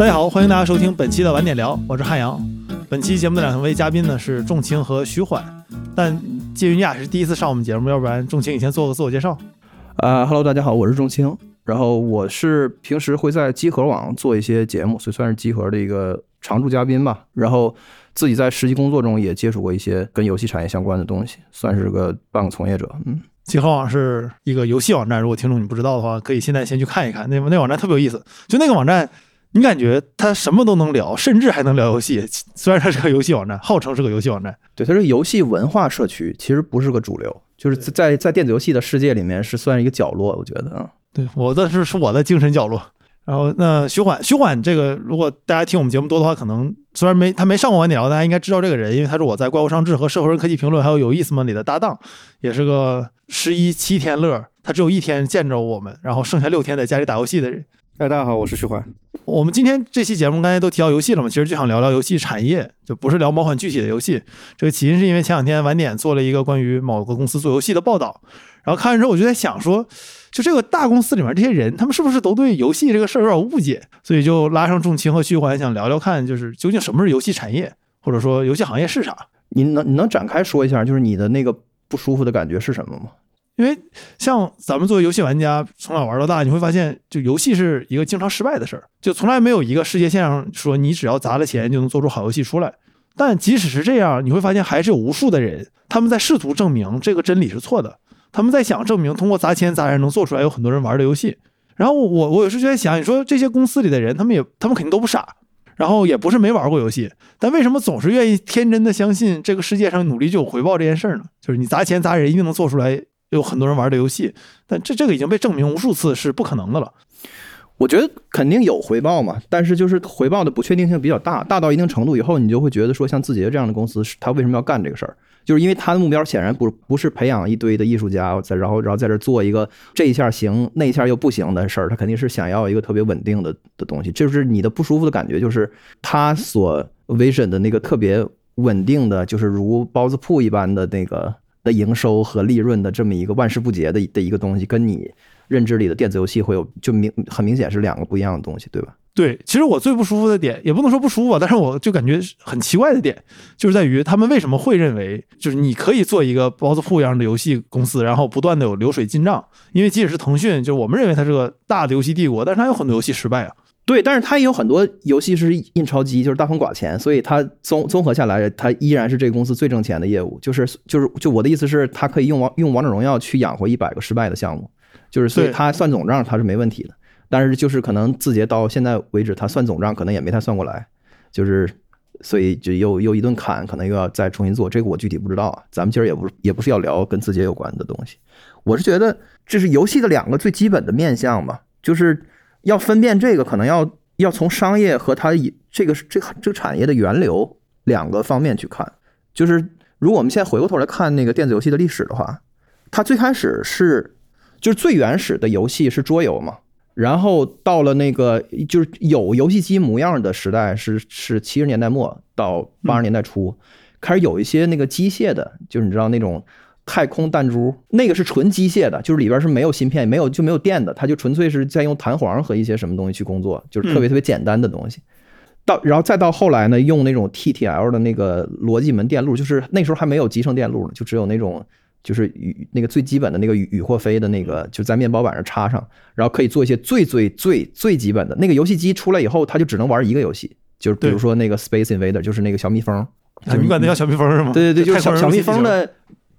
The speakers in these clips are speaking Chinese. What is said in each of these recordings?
大家好，欢迎大家收听本期的晚点聊，我是汉阳。本期节目的两位嘉宾呢是仲青和徐缓，但鉴于你俩是第一次上我们节目，要不然仲青你先做个自我介绍。啊哈喽，大家好，我是仲青，然后我是平时会在集合网做一些节目，所以算是集合的一个常驻嘉宾吧。然后自己在实际工作中也接触过一些跟游戏产业相关的东西，算是个半个从业者。嗯，集合网是一个游戏网站，如果听众你不知道的话，可以现在先去看一看，那那网站特别有意思，就那个网站。你感觉他什么都能聊，甚至还能聊游戏。虽然它是个游戏网站，号称是个游戏网站，对，它是游戏文化社区，其实不是个主流，就是在在电子游戏的世界里面是算一个角落。我觉得啊，对我的是是我的精神角落。然后那徐缓，徐缓这个，如果大家听我们节目多的话，可能虽然没他没上过晚点聊，大家应该知道这个人，因为他是我在怪物商志和社会人科技评论还有有意思吗里的搭档，也是个十一七天乐，他只有一天见着我们，然后剩下六天在家里打游戏的人。哎，大家好，我是徐缓。我们今天这期节目刚才都提到游戏了嘛，其实就想聊聊游戏产业，就不是聊某款具体的游戏。这个起因是因为前两天晚点做了一个关于某个公司做游戏的报道，然后看完之后我就在想说，就这个大公司里面这些人，他们是不是都对游戏这个事儿有点误解？所以就拉上重青和徐缓，想聊聊看，就是究竟什么是游戏产业，或者说游戏行业是啥？你能你能展开说一下，就是你的那个不舒服的感觉是什么吗？因为像咱们作为游戏玩家，从小玩到大，你会发现，就游戏是一个经常失败的事儿，就从来没有一个世界线上说你只要砸了钱就能做出好游戏出来。但即使是这样，你会发现还是有无数的人，他们在试图证明这个真理是错的，他们在想证明通过砸钱砸人能做出来有很多人玩的游戏。然后我我有时就在想，你说这些公司里的人，他们也他们肯定都不傻，然后也不是没玩过游戏，但为什么总是愿意天真的相信这个世界上努力就有回报这件事儿呢？就是你砸钱砸人一定能做出来。有很多人玩的游戏，但这这个已经被证明无数次是不可能的了。我觉得肯定有回报嘛，但是就是回报的不确定性比较大，大到一定程度以后，你就会觉得说，像字节这样的公司，他为什么要干这个事儿？就是因为他的目标显然不不是培养一堆的艺术家，在然后然后在这做一个这一下行那一下又不行的事儿，他肯定是想要一个特别稳定的的东西。就是你的不舒服的感觉，就是他所 vision 的那个特别稳定的，就是如包子铺一般的那个。的营收和利润的这么一个万事不竭的的一个东西，跟你认知里的电子游戏会有就明很明显是两个不一样的东西，对吧？对，其实我最不舒服的点，也不能说不舒服吧，但是我就感觉很奇怪的点，就是在于他们为什么会认为，就是你可以做一个包子铺一样的游戏公司，然后不断的有流水进账，因为即使是腾讯，就我们认为它是个大的游戏帝国，但是它有很多游戏失败啊。对，但是它也有很多游戏是印钞机，就是大风刮钱，所以它综综合下来，它依然是这个公司最挣钱的业务。就是就是就我的意思是，它可以用王用王者荣耀去养活一百个失败的项目，就是所以它算总账它是没问题的。但是就是可能字节到现在为止，它算总账可能也没太算过来，就是所以就又又一顿砍，可能又要再重新做。这个我具体不知道啊。咱们今儿也不也不是要聊跟字节有关的东西，我是觉得这是游戏的两个最基本的面向嘛，就是。要分辨这个，可能要要从商业和它以这个这这个产业的源流两个方面去看。就是如果我们现在回过头来看那个电子游戏的历史的话，它最开始是就是最原始的游戏是桌游嘛，然后到了那个就是有游戏机模样的时代是是七十年代末到八十年代初，开始有一些那个机械的，就是你知道那种。太空弹珠那个是纯机械的，就是里边是没有芯片，没有就没有电的，它就纯粹是在用弹簧和一些什么东西去工作，就是特别特别简单的东西。到然后再到后来呢，用那种 TTL 的那个逻辑门电路，就是那时候还没有集成电路呢，就只有那种就是雨那个最基本的那个雨雨或飞的那个，就在面包板上插上，然后可以做一些最最最最基本的。那个游戏机出来以后，它就只能玩一个游戏，就是比如说那个 Space Invader，就是那个小蜜蜂。你管那叫小蜜蜂是吗？对对对，就是小小蜜蜂的。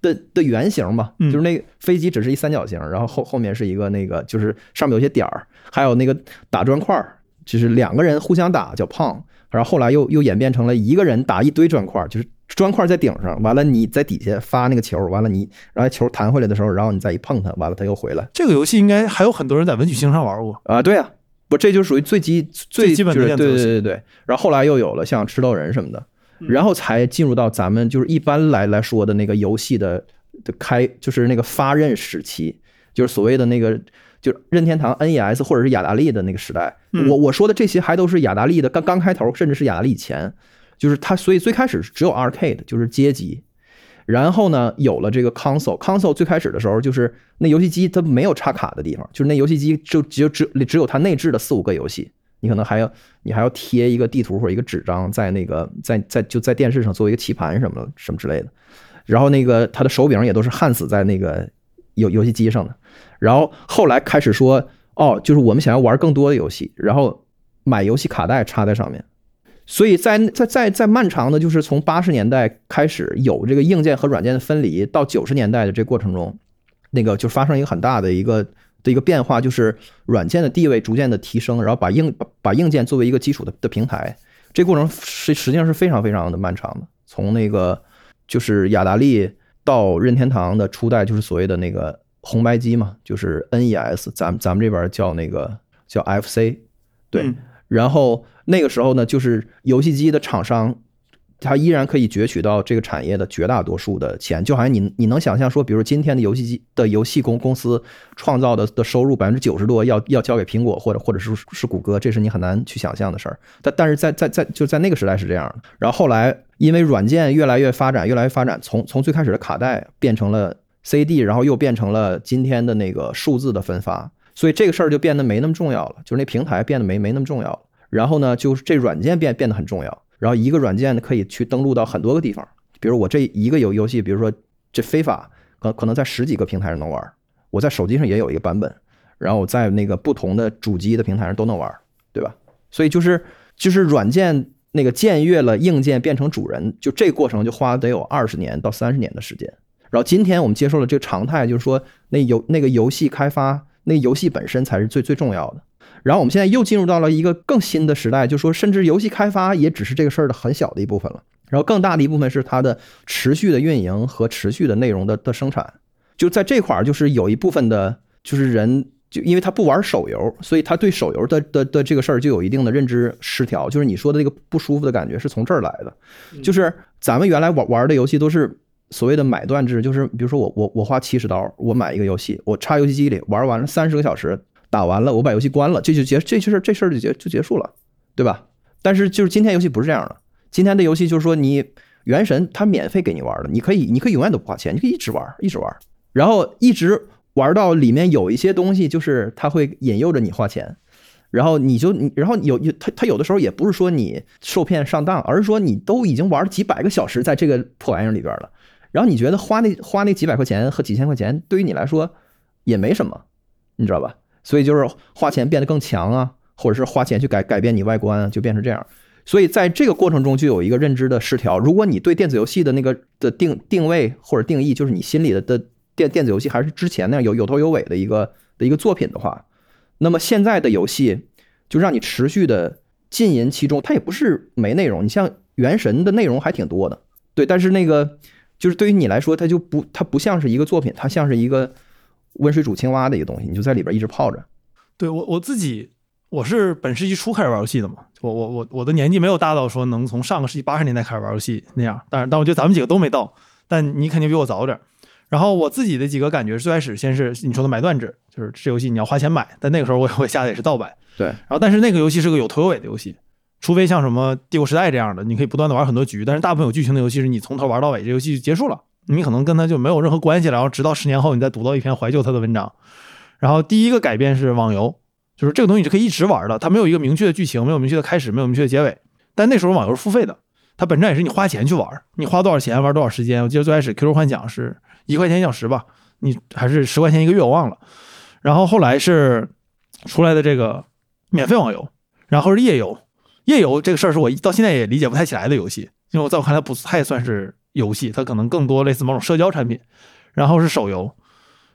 的的原型嘛，就是那个飞机只是一三角形，然后后后面是一个那个，就是上面有些点儿，还有那个打砖块儿，就是两个人互相打叫胖，然后后来又又演变成了一个人打一堆砖块儿，就是砖块在顶上，完了你在底下发那个球，完了你然后球弹回来的时候，然后你再一碰它，完了它又回来。这个游戏应该还有很多人在文曲星上玩过啊，对啊，不这就属于最基最基本的对对对对，然后后来又有了像吃豆人什么的。然后才进入到咱们就是一般来来说的那个游戏的的开，就是那个发轫时期，就是所谓的那个，就是任天堂 NES 或者是雅达利的那个时代。我我说的这些还都是雅达利的刚刚开头，甚至是雅达利以前，就是它所以最开始只有 arcade，就是街机。然后呢，有了这个 console，console 最开始的时候就是那游戏机它没有插卡的地方，就是那游戏机就只有只只有它内置的四五个游戏。你可能还要你还要贴一个地图或者一个纸张在那个在在就在电视上做一个棋盘什么什么之类的，然后那个它的手柄也都是焊死在那个游游戏机上的，然后后来开始说哦，就是我们想要玩更多的游戏，然后买游戏卡带插在上面。所以在在在在漫长的，就是从八十年代开始有这个硬件和软件的分离，到九十年代的这过程中，那个就发生一个很大的一个的一个变化，就是软件的地位逐渐的提升，然后把硬把把硬件作为一个基础的的平台，这过程实实际上是非常非常的漫长的。从那个就是雅达利到任天堂的初代，就是所谓的那个红白机嘛，就是 NES，咱们咱们这边叫那个叫 FC，对。嗯然后那个时候呢，就是游戏机的厂商，他依然可以攫取到这个产业的绝大多数的钱，就好像你你能想象说，比如今天的游戏机的游戏公公司创造的的收入百分之九十多要要交给苹果或者或者是是谷歌，这是你很难去想象的事儿。但但是在在在就在那个时代是这样的。然后后来因为软件越来越发展，越来越发展，从从最开始的卡带变成了 CD，然后又变成了今天的那个数字的分发。所以这个事儿就变得没那么重要了，就是那平台变得没没那么重要。然后呢，就是这软件变变得很重要。然后一个软件可以去登录到很多个地方，比如我这一个游游戏，比如说这非法，可可能在十几个平台上能玩。我在手机上也有一个版本，然后我在那个不同的主机的平台上都能玩，对吧？所以就是就是软件那个僭越了硬件变成主人，就这过程就花得有二十年到三十年的时间。然后今天我们接受了这个常态，就是说那游那个游戏开发。那游戏本身才是最最重要的。然后我们现在又进入到了一个更新的时代，就说甚至游戏开发也只是这个事儿的很小的一部分了。然后更大的一部分是它的持续的运营和持续的内容的的生产。就在这块儿，就是有一部分的，就是人就因为他不玩手游，所以他对手游的的的这个事儿就有一定的认知失调。就是你说的那个不舒服的感觉是从这儿来的。就是咱们原来玩玩的游戏都是。所谓的买断制，就是比如说我我我花七十刀，我买一个游戏，我插游戏机里玩完了三十个小时，打完了，我把游戏关了，这就结这事这事儿就结就结束了，对吧？但是就是今天游戏不是这样的，今天的游戏就是说你原神它免费给你玩的，你可以你可以永远都不花钱，你可以一直玩一直玩，然后一直玩到里面有一些东西就是它会引诱着你花钱，然后你就你然后有有它它有的时候也不是说你受骗上当，而是说你都已经玩了几百个小时在这个破玩意儿里边了。然后你觉得花那花那几百块钱和几千块钱对于你来说也没什么，你知道吧？所以就是花钱变得更强啊，或者是花钱去改改变你外观，就变成这样。所以在这个过程中就有一个认知的失调。如果你对电子游戏的那个的定定位或者定义，就是你心里的的电电子游戏还是之前那样有有头有尾的一个的一个作品的话，那么现在的游戏就让你持续的浸淫其中，它也不是没内容。你像《原神》的内容还挺多的，对，但是那个。就是对于你来说，它就不，它不像是一个作品，它像是一个温水煮青蛙的一个东西，你就在里边一直泡着。对我我自己，我是本世纪初开始玩游戏的嘛，我我我我的年纪没有大到说能从上个世纪八十年代开始玩游戏那样，但是但我觉得咱们几个都没到，但你肯定比我早点。然后我自己的几个感觉，最开始先是你说的买断制，就是这游戏你要花钱买，但那个时候我我下的也是盗版。对，然后但是那个游戏是个有头有尾的游戏。除非像什么帝国时代这样的，你可以不断的玩很多局，但是大部分有剧情的游戏是你从头玩到尾，这游戏就结束了，你可能跟他就没有任何关系了。然后直到十年后，你再读到一篇怀旧他的文章。然后第一个改变是网游，就是这个东西是可以一直玩的，它没有一个明确的剧情，没有明确的开始，没有明确的结尾。但那时候网游是付费的，它本质上也是你花钱去玩，你花多少钱玩多少时间。我记得最开始 QQ 幻想是一块钱一小时吧，你还是十块钱一个月，我忘了。然后后来是出来的这个免费网游，然后是页游。页游这个事儿是我到现在也理解不太起来的游戏，因为我在我看来不太算是游戏，它可能更多类似某种社交产品。然后是手游，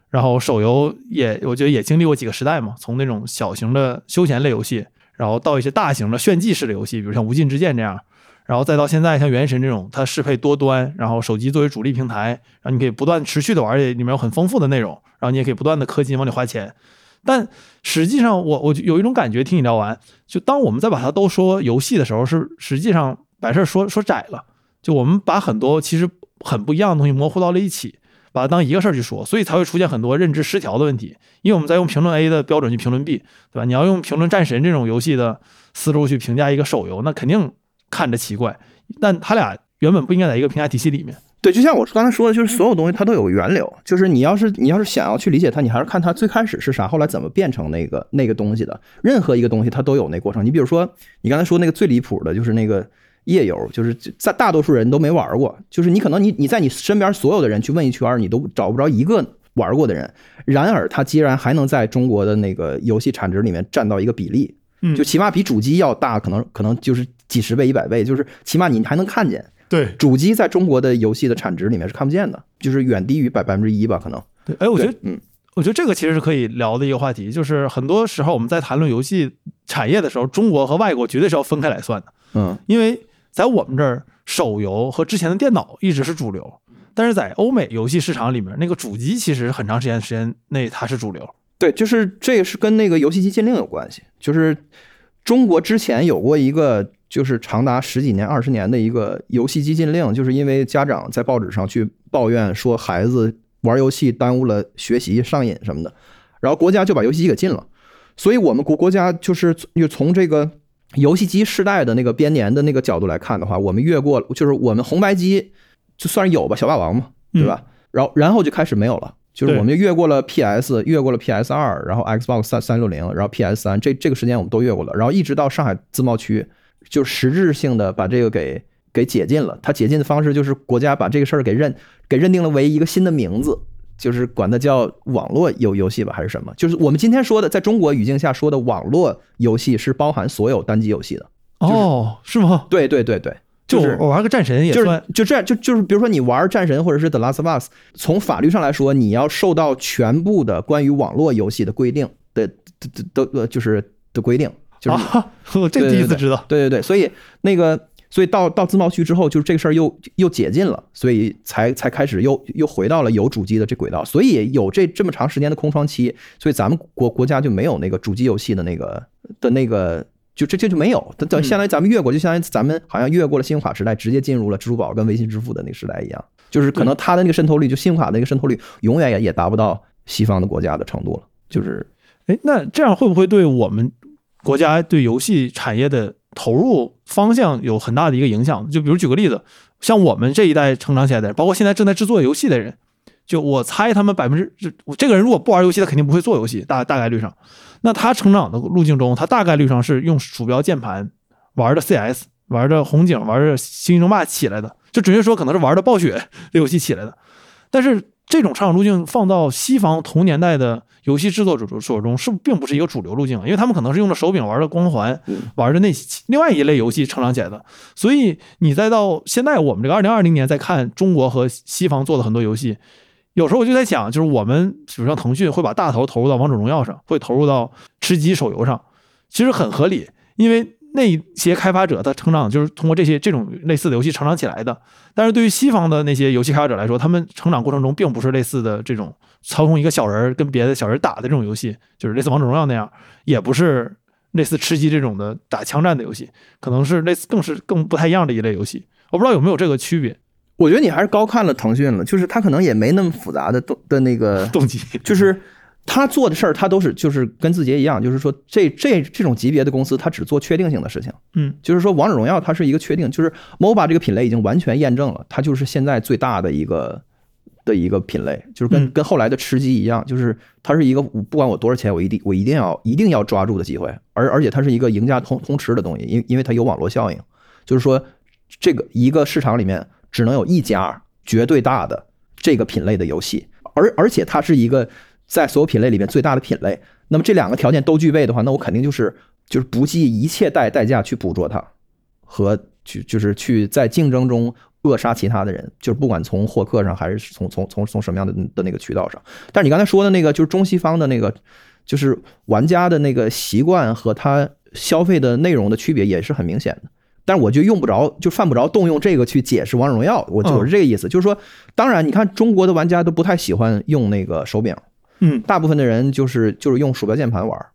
然后手游也我觉得也经历过几个时代嘛，从那种小型的休闲类游戏，然后到一些大型的炫技式的游戏，比如像《无尽之剑》这样，然后再到现在像《原神》这种，它适配多端，然后手机作为主力平台，然后你可以不断持续的玩，里面有很丰富的内容，然后你也可以不断的氪金往里花钱。但实际上，我我有一种感觉，听你聊完，就当我们在把它都说游戏的时候，是实际上把事儿说说窄了。就我们把很多其实很不一样的东西模糊到了一起，把它当一个事儿去说，所以才会出现很多认知失调的问题。因为我们在用评论 A 的标准去评论 B，对吧？你要用评论战神这种游戏的思路去评价一个手游，那肯定看着奇怪。但他俩原本不应该在一个评价体系里面，对，就像我刚才说的，就是所有东西它都有源流，就是你要是你要是想要去理解它，你还是看它最开始是啥，后来怎么变成那个那个东西的。任何一个东西它都有那过程。你比如说，你刚才说那个最离谱的就是那个夜游，就是在大多数人都没玩过，就是你可能你你在你身边所有的人去问一圈，你都找不着一个玩过的人。然而它既然还能在中国的那个游戏产值里面占到一个比例，嗯就起码比主机要大，可能可能就是几十倍、一百倍，就是起码你还能看见。对主机在中国的游戏的产值里面是看不见的，就是远低于百百分之一吧，可能。对，哎，我觉得嗯，我觉得这个其实是可以聊的一个话题，就是很多时候我们在谈论游戏产业的时候，中国和外国绝对是要分开来算的，嗯，因为在我们这儿，手游和之前的电脑一直是主流，但是在欧美游戏市场里面，那个主机其实很长时间时间内它是主流。对，就是这个是跟那个游戏机禁令有关系，就是中国之前有过一个就是长达十几年、二十年的一个游戏机禁令，就是因为家长在报纸上去抱怨说孩子玩游戏耽误了学习、上瘾什么的，然后国家就把游戏机给禁了。所以我们国国家就是又从这个游戏机世代的那个编年的那个角度来看的话，我们越过就是我们红白机就算是有吧，小霸王嘛，对吧？然后然后就开始没有了。就是我们就越过了 PS，越过了 PS 二，然后 Xbox 三三六零，然后 PS 三，这这个时间我们都越过了，然后一直到上海自贸区，就实质性的把这个给给解禁了。它解禁的方式就是国家把这个事儿给认给认定了为一个新的名字，就是管它叫网络游游戏吧，还是什么？就是我们今天说的，在中国语境下说的网络游戏是包含所有单机游戏的。是哦，是吗？对对对对，就是我玩个战神也就是算，就这样，就就是比如说你玩战神或者是 The Last of Us，从法律上来说，你要受到全部的关于网络游戏的规定的的的就是的规定，就是啊，我这第一次知道。对对对，所以那个所以到到自贸区之后，就是这个事儿又又解禁了，所以才才开始又又回到了有主机的这轨道，所以有这这么长时间的空窗期，所以咱们国国家就没有那个主机游戏的那个的那个。就这这就没有，等等，相当于咱们越过，就相当于咱们好像越过了信用卡时代，直接进入了支付宝跟微信支付的那个时代一样。就是可能它的那个渗透率，就信用卡的那个渗透率，永远也也达不到西方的国家的程度了。就是哎，那这样会不会对我们国家对游戏产业的投入方向有很大的一个影响？就比如举个例子，像我们这一代成长起来的人，包括现在正在制作游戏的人，就我猜他们百分之这我这个人如果不玩游戏，他肯定不会做游戏，大大概率上。那他成长的路径中，他大概率上是用鼠标键盘玩的 CS，玩的红警，玩的星际争霸起来的，就准确说可能是玩的暴雪的游戏起来的。但是这种成长路径放到西方同年代的游戏制作者手中，是并不是一个主流路径，因为他们可能是用的手柄玩的光环，玩的那另外一类游戏成长起来的。所以你再到现在我们这个二零二零年再看中国和西方做的很多游戏，有时候我就在想，就是我们比如像腾讯会把大头投入到王者荣耀上，会投入到吃鸡手游上，其实很合理，因为那些开发者他成长就是通过这些这种类似的游戏成长起来的。但是对于西方的那些游戏开发者来说，他们成长过程中并不是类似的这种操控一个小人儿跟别的小人打的这种游戏，就是类似王者荣耀那样，也不是类似吃鸡这种的打枪战的游戏，可能是类似更是更不太一样的一类游戏。我不知道有没有这个区别我觉得你还是高看了腾讯了，就是他可能也没那么复杂的动的那个动机。就是他做的事儿，他都是就是跟字节一样，就是说这这这种级别的公司，他只做确定性的事情。嗯，就是说王者荣耀它是一个确定，就是 MOBA 这个品类已经完全验证了，它就是现在最大的一个的一个品类，就是跟嗯。跟后来的吃鸡一样，就是它是一个不管我多少钱，我一定我一定要一定要抓住的机会，而而且它是一个赢家通通吃的东西，因因为它有网络效应，就是说这个一个市场里面只能有一家绝对大的这个品类的游戏，而而且它是一个在所有品类里面最大的品类。那么这两个条件都具备的话，那我肯定就是就是不计一切代代价去捕捉它，和去就是去在竞争中扼杀其他的人，就是不管从获客上还是从从从从什么样的的那个渠道上。但是你刚才说的那个，就是中西方的那个，就是玩家的那个习惯和他消费的内容的区别也是很明显的。但是我就用不着，就犯不着动用这个去解释王者荣耀，我就是这个意思，就是说，当然你看中国的玩家都不太喜欢用那个手柄，嗯，大部分的人就是就是用鼠标键盘玩，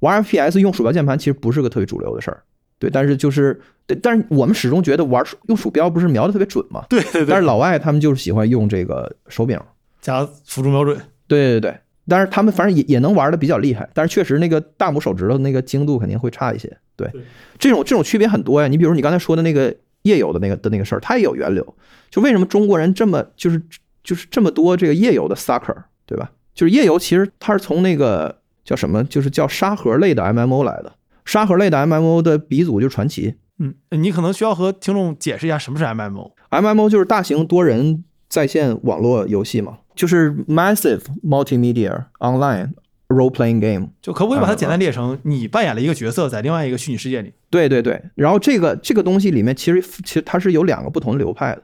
玩 FPS 用鼠标键盘其实不是个特别主流的事儿，对，但是就是对，但是我们始终觉得玩用鼠标不是瞄的特别准嘛，对对对，但是老外他们就是喜欢用这个手柄，加辅助瞄准，对对对，但是他们反正也也能玩的比较厉害，但是确实那个大拇手指头那个精度肯定会差一些，对。对，这种这种区别很多呀，你比如你刚才说的那个夜游的那个的那个事儿，它也有源流。就为什么中国人这么就是就是这么多这个夜游的 sucker，对吧？就是页游其实它是从那个叫什么，就是叫沙盒类的 MMO 来的。沙盒类的 MMO 的鼻祖就是传奇。嗯，你可能需要和听众解释一下什么是 MMO。MMO 就是大型多人在线网络游戏嘛，就是 massive multimedia online role playing game。就可不可以把它简单列成你扮演了一个角色，在另外一个虚拟世界里？对对对，然后这个这个东西里面其实其实它是有两个不同的流派的，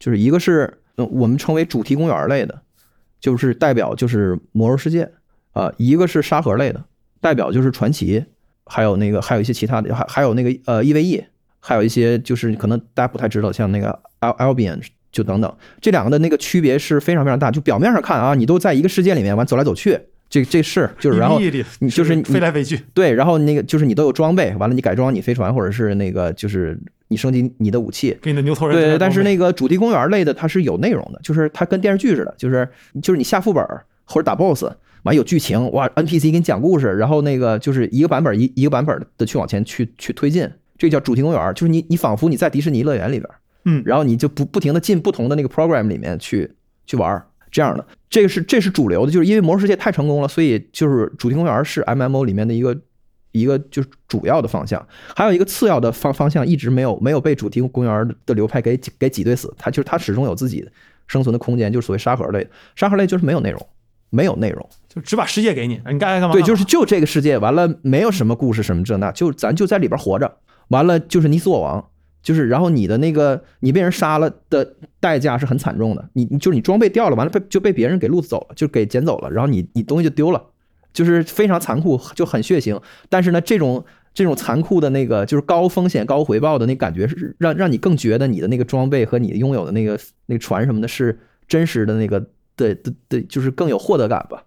就是一个是呃我们称为主题公园类的，就是代表就是魔兽世界啊、一个是沙盒类的，代表就是传奇，还有那个还有一些其他的，还还有那个呃 EVE，还有一些就是可能大家不太知道，像那个 Al Albion 就等等，这两个的那个区别是非常非常大。就表面上看啊，你都在一个世界里面完走来走去，这这是就是然后你就是你飞来飞去，对，然后那个就是你都有装备，完了你改装你飞船，或者是那个就是你升级你的武器。给你的牛头人对，但是那个主题公园类的它是有内容的，就是它跟电视剧似的，就是就是你下副本或者打 BOSS，完有剧情，哇，NPC 给你讲故事，然后那个就是一个版本一一个版本的去往前去去推进，这叫主题公园，就是你你仿佛你在迪士尼乐园里边，嗯然后你就不不停的进不同的那个 program 里面去去玩儿，这样的，这个是这是主流的，就是因为魔兽世界太成功了，所以就是主题公园是 MMO 里面的一个一个就是主要的方向，还有一个次要的方方向一直没有没有被主题公园的流派给挤给挤兑死，它就是它始终有自己生存的空间，就是所谓沙盒类的，沙盒类就是没有内容，没有内容，就只把世界给你，你该干嘛干嘛？对，就是就这个世界，完了没有什么故事什么这那，就咱就在里边活着，完了就是你死我亡，就是然后你的那个你被人杀了的代价是很惨重的，你你就是你装备掉了，完了被就被别人给路走了，就给捡走了，然后你你东西就丢了，就是非常残酷，就很血腥。但是呢，这种这种残酷的那个就是高风险高回报的那感觉，是让让你更觉得你的那个装备和你拥有的那个那个船什么的是真实的那个的的的，就是更有获得感吧。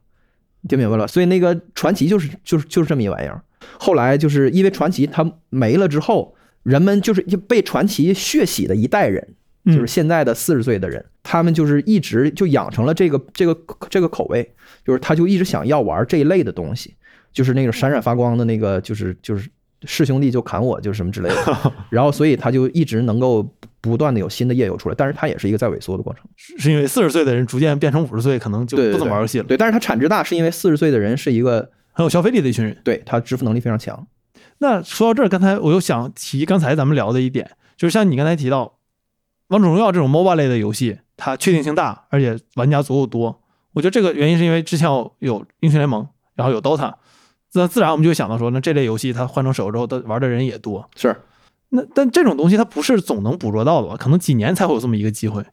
听明白了？所以那个传奇就是就是就是这么一玩意儿。后来就是因为传奇它没了之后，人们就是被传奇血洗的一代人，嗯就是现在的四十岁的人，他们就是一直就养成了这个这个这个口味，就是他就一直想要玩这一类的东西，就是那种闪闪发光的那个，就是就是师兄弟就砍我，就是什么之类的。然后所以他就一直能够不断的有新的业友出来，但是他也是一个在萎缩的过程。是是因为四十岁的人逐渐变成五十岁，可能就不怎么玩游戏了，对，但是他产值大，是因为四十岁的人是一个很有消费力的一群人。对他支付能力非常强。那说到这儿，刚才我又想提刚才咱们聊的一点，就是像你刚才提到，王者荣耀这种 MOBA 类的游戏，它确定性大，而且玩家足够多。我觉得这个原因是因为之前有有英雄联盟，然后有 DOTA，那自然我们就会想到说，那这类游戏它换成手游之后，它玩的人也多。是那但这种东西它不是总能捕捉到的吧？可能几年才会有这么一个机会。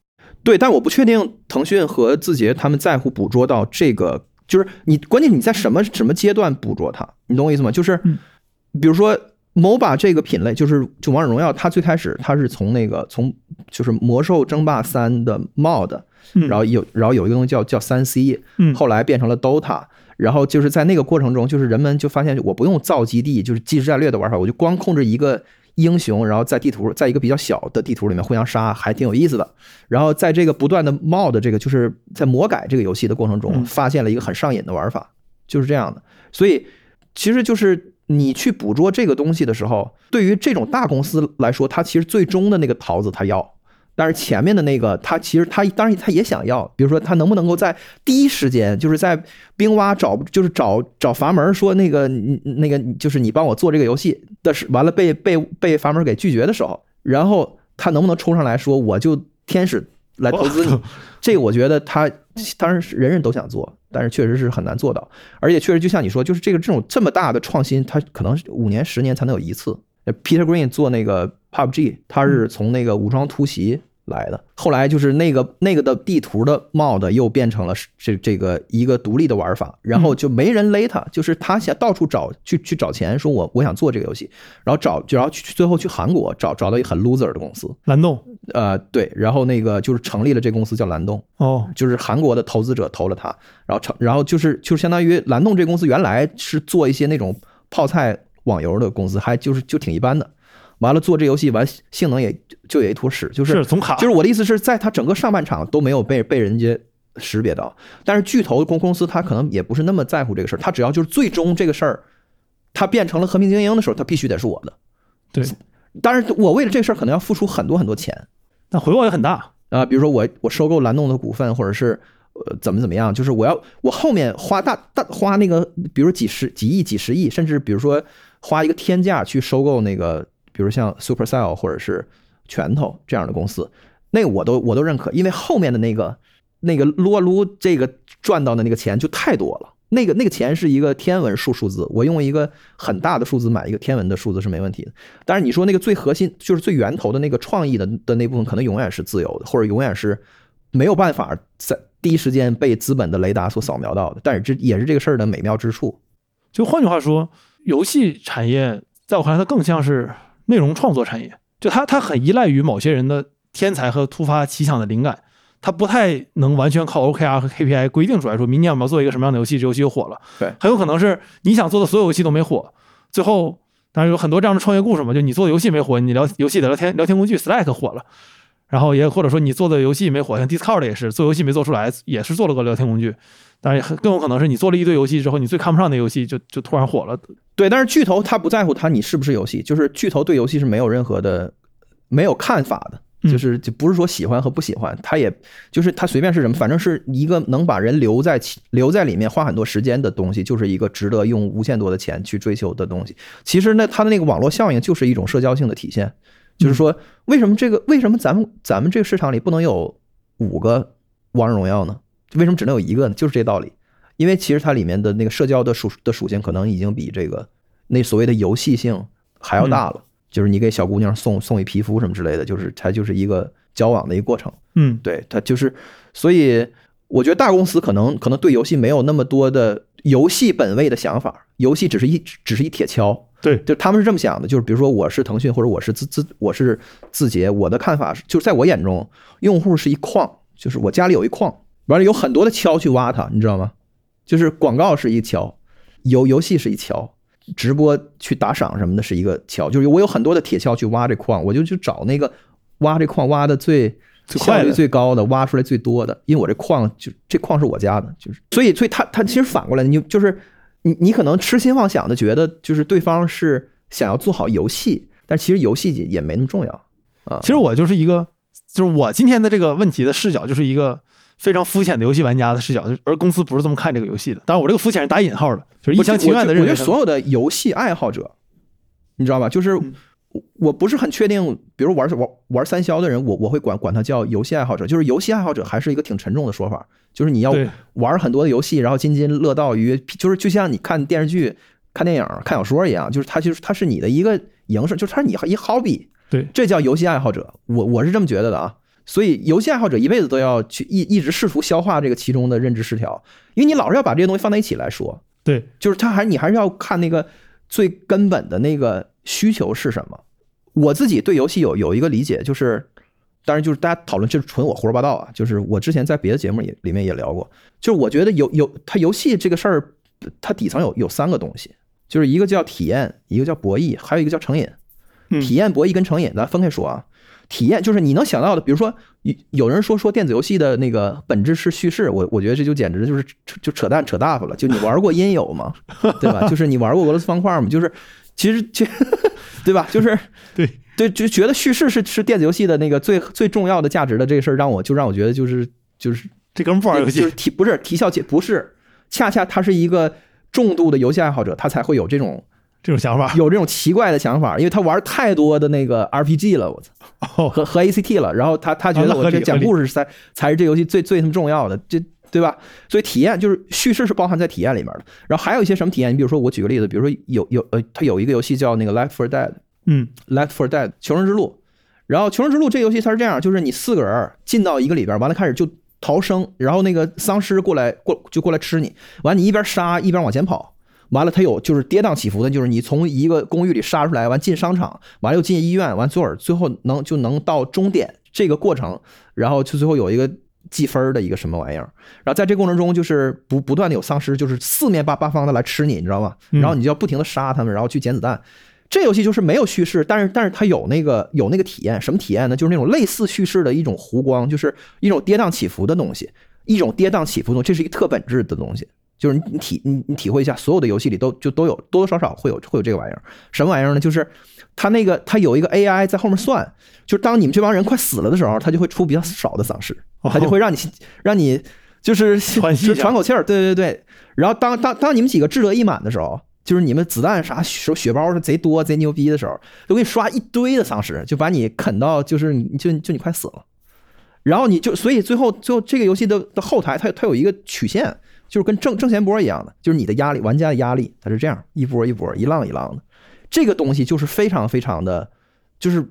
对，但我不确定腾讯和字节他们在乎捕捉到这个，就是你关键你在什么什么阶段捕捉它，你懂我意思吗？就是嗯比如说 MOBA 这个品类，就是就王者荣耀，它最开始它是从那个从就是魔兽争霸三的 mod，嗯，然后有然后有一个东西叫叫三 C，嗯后来变成了 DOTA。然后就是在那个过程中，就是人们就发现我不用造基地，就是即时战略的玩法，我就光控制一个英雄，然后在地图，在一个比较小的地图里面互相杀，还挺有意思的。然后在这个不断的 mod 这个就是在魔改这个游戏的过程中，嗯发现了一个很上瘾的玩法，就是这样的。所以其实就是你去捕捉这个东西的时候，对于这种大公司来说，它其实最终的那个桃子它要。但是前面的那个，他其实他当然他也想要，比如说他能不能够在第一时间，就是在冰蛙找就是找找阀门说那个那个就是你帮我做这个游戏的是完了被被被阀门给拒绝的时候，然后他能不能冲上来说我就天使来投资你？这我觉得他当然是人人都想做，但是确实是很难做到，而且确实就像你说，就是这个这种这么大的创新，它可能五年十年才能有一次。Peter Green 做那个 PUBG，他是从那个武装突袭来的，后来就是那个那个的地图的 mod 又变成了这这个一个独立的玩法，然后就没人勒他，就是他想到处找去去找钱，说我我想做这个游戏，然后找然后去最后去韩国找找到一个很 loser 的公司，蓝洞呃对，然后那个就是成立了这公司叫蓝洞，哦，就是韩国的投资者投了他，然后成，然后就是就是相当于蓝洞这公司原来是做一些那种泡菜网游的公司，还就是就挺一般的，完了做这游戏完性能也就有一坨屎，就是是总卡，就是我的意思是在它整个上半场都没有被被人家识别到，但是巨头公公司它可能也不是那么在乎这个事儿，它只要就是最终这个事儿它变成了和平精英的时候，它必须得是我的。对，当然，我为了这事儿可能要付出很多很多钱那回报也很大。啊、比如说我我收购蓝洞的股份，或者是呃怎么怎么样，就是我要我后面花大大花那个，比如几十几亿、几十亿，甚至比如说花一个天价去收购那个，比如像 Supercell 或者是拳头这样的公司，那我都我都认可，因为后面的那个那个撸啊撸这个赚到的那个钱就太多了。那个那个钱是一个天文数数字，我用一个很大的数字买一个天文的数字是没问题的。但是你说那个最核心，就是最源头的那个创意的的那部分，可能永远是自由的，或者永远是没有办法在第一时间被资本的雷达所扫描到的。但是这也是这个事儿的美妙之处。就换句话说，游戏产业在我看来，它更像是内容创作产业。就它它很依赖于某些人的天才和突发奇想的灵感，它不太能完全靠 OKR 和 KPI 规定出来说，明年我们要做一个什么样的游戏，这游戏就火了。对很有可能是你想做的所有游戏都没火，最后当然有很多这样的创业故事嘛，就你做的游戏没火，你聊游戏的聊天聊天工具 Slack 火了。然后也或者说你做的游戏没火，像 Discord 也是做游戏没做出来，也是做了个聊天工具。当然很更有可能是你做了一堆游戏之后，你最看不上的游戏就就突然火了。对，但是巨头他不在乎他你是不是游戏，就是巨头对游戏是没有任何的没有看法的，嗯就是就不是说喜欢和不喜欢，他也就是他随便是什么，反正是一个能把人留在留在里面花很多时间的东西，就是一个值得用无限多的钱去追求的东西。其实呢，它的那个网络效应就是一种社交性的体现，就是说为什么这个为什么咱们咱们这个市场里不能有五个王者荣耀呢？为什么只能有一个呢？就是这道理。因为其实它里面的那个社交的属的属性，可能已经比这个那所谓的游戏性还要大了。就是你给小姑娘送送一皮肤什么之类的，就是它就是一个交往的一个过程。嗯，对，它就是，所以我觉得大公司可能可能对游戏没有那么多的游戏本位的想法，游戏只是一只是一铁锹。对，就他们是这么想的，就是比如说我是腾讯或者我是字字我是字节，我的看法是，就是在我眼中，用户是一矿，就是我家里有一矿，完了有很多的锹去挖它，你知道吗？就是广告是一锹，游游戏是一锹，直播去打赏什么的是一个锹，就是我有很多的铁锹去挖这矿，我就去找那个挖这矿挖的最效率最高的，挖出来最多的，因为我这矿就这矿是我家的，就是所以所以他他其实反过来，你就是你你可能痴心妄想的觉得就是对方是想要做好游戏，但其实游戏也没那么重要啊。其实我就是一个，就是我今天的这个问题的视角，就是一个非常肤浅的游戏玩家的视角，而公司不是这么看这个游戏的。当然，我这个肤浅是打引号的，就是一厢情愿的我觉得。所有的游戏爱好者，你知道吧？就是嗯我我不是很确定，比如玩玩玩三消的人，我我会管管他叫游戏爱好者。就是游戏爱好者还是一个挺沉重的说法，就是你要玩很多的游戏，然后津津乐道于，就是就像你看电视剧、看电影、看小说一样，就是它就是它是你的一个营生，就是它是你一 hobby，对这叫游戏爱好者。我我是这么觉得的啊。所以，游戏爱好者一辈子都要去一一直试图消化这个其中的认知失调，因为你老是要把这些东西放在一起来说，对，就是他还你还是要看那个最根本的那个需求是什么。我自己对游戏有有一个理解，就是当然就是大家讨论，就是纯我胡说八道啊。就是我之前在别的节目也里面也聊过，就是我觉得游游它游戏这个事儿，它底层有有三个东西，就是一个叫体验，一个叫博弈，还有一个叫成瘾。嗯体验、博弈跟成瘾，咱分开说啊。体验就是你能想到的，比如说有有人说说电子游戏的那个本质是叙事，我我觉得这就简直就是扯就扯淡扯大发了。就你玩过音游吗？对吧？就是你玩过俄罗斯方块吗？就是其实就 对吧？就是对对，就觉得叙事是是电子游戏的那个最最重要的价值的这个事儿，让我就让我觉得就是就是这哥们不玩游戏就是，提不是提笑皆不是，恰恰他是一个重度的游戏爱好者，他才会有这种这种想法。有这种奇怪的想法，因为他玩太多的那个 RPG 了，我操，哦，和和 ACT 了，然后他他觉得我这讲故事才才是这游戏最最他妈重要的，这对吧？所以体验就是叙事是包含在体验里面的，然后还有一些什么体验？你比如说我举个例子，比如说有有呃，他有一个游戏叫那个 Left 4 Dead，嗯，Left 4 Dead 求生之路。然后求生之路这游戏它是这样，就是你四个人进到一个里边，完了开始就逃生，然后那个丧尸过来过就过来吃你，完你一边杀一边往前跑，完了它有就是跌宕起伏的，就是你从一个公寓里杀出来，完进商场，完了又进医院，完最后最后能就能到终点这个过程，然后就最后有一个计分的一个什么玩意儿，然后在这过程中就是不不断的有丧尸，就是四面八八方的来吃你，你知道吗？嗯然后你就要不停的杀他们，然后去捡子弹。这游戏就是没有叙事，但是但是它有那个有那个体验，什么体验呢？就是那种类似叙事的一种弧光，就是一种跌宕起伏的东西，一种跌宕起伏的东西，这是一个特本质的东西。就是你你体你你体会一下，所有的游戏里都就都有多多少少会有会有这个玩意儿。什么玩意儿呢？就是它那个它有一个 AI 在后面算，就是当你们这帮人快死了的时候，它就会出比较少的丧尸，它就会让你让你就是喘息喘口气儿。对对对。然后当当当你们几个志得意满的时候，就是你们子弹啥什么血包是贼多贼牛逼的时候，就给你刷一堆的丧尸，就把你啃到就是你就就你快死了。然后你就所以最后最后这个游戏的的后台它它有一个曲线，就是跟挣挣钱波一样的，就是你的压力玩家的压力它是这样一波一波一浪一浪的。这个东西就是非常非常的，就是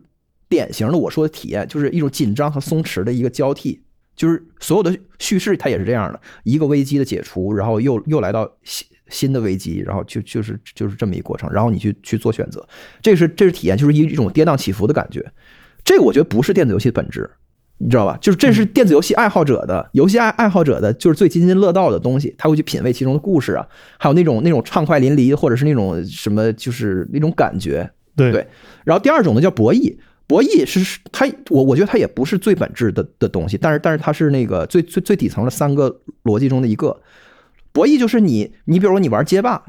典型的我说的体验，就是一种紧张和松弛的一个交替。就是所有的叙事它也是这样的，一个危机的解除，然后又又来到新新的危机，然后就就是就是这么一个过程，然后你去去做选择，这是这是体验，就是一一种跌宕起伏的感觉。这个我觉得不是电子游戏的本质，你知道吧？就是这是电子游戏爱好者的游戏爱爱好者的，就是最津津乐道的东西，他会去品味其中的故事啊，还有那种那种畅快淋漓，或者是那种什么，就是那种感觉。对对然后第二种呢叫博弈，博弈是是它我我觉得它也不是最本质的的东西，但是但是它是那个最最最底层的三个逻辑中的一个。博弈就是你你比如说你玩街霸，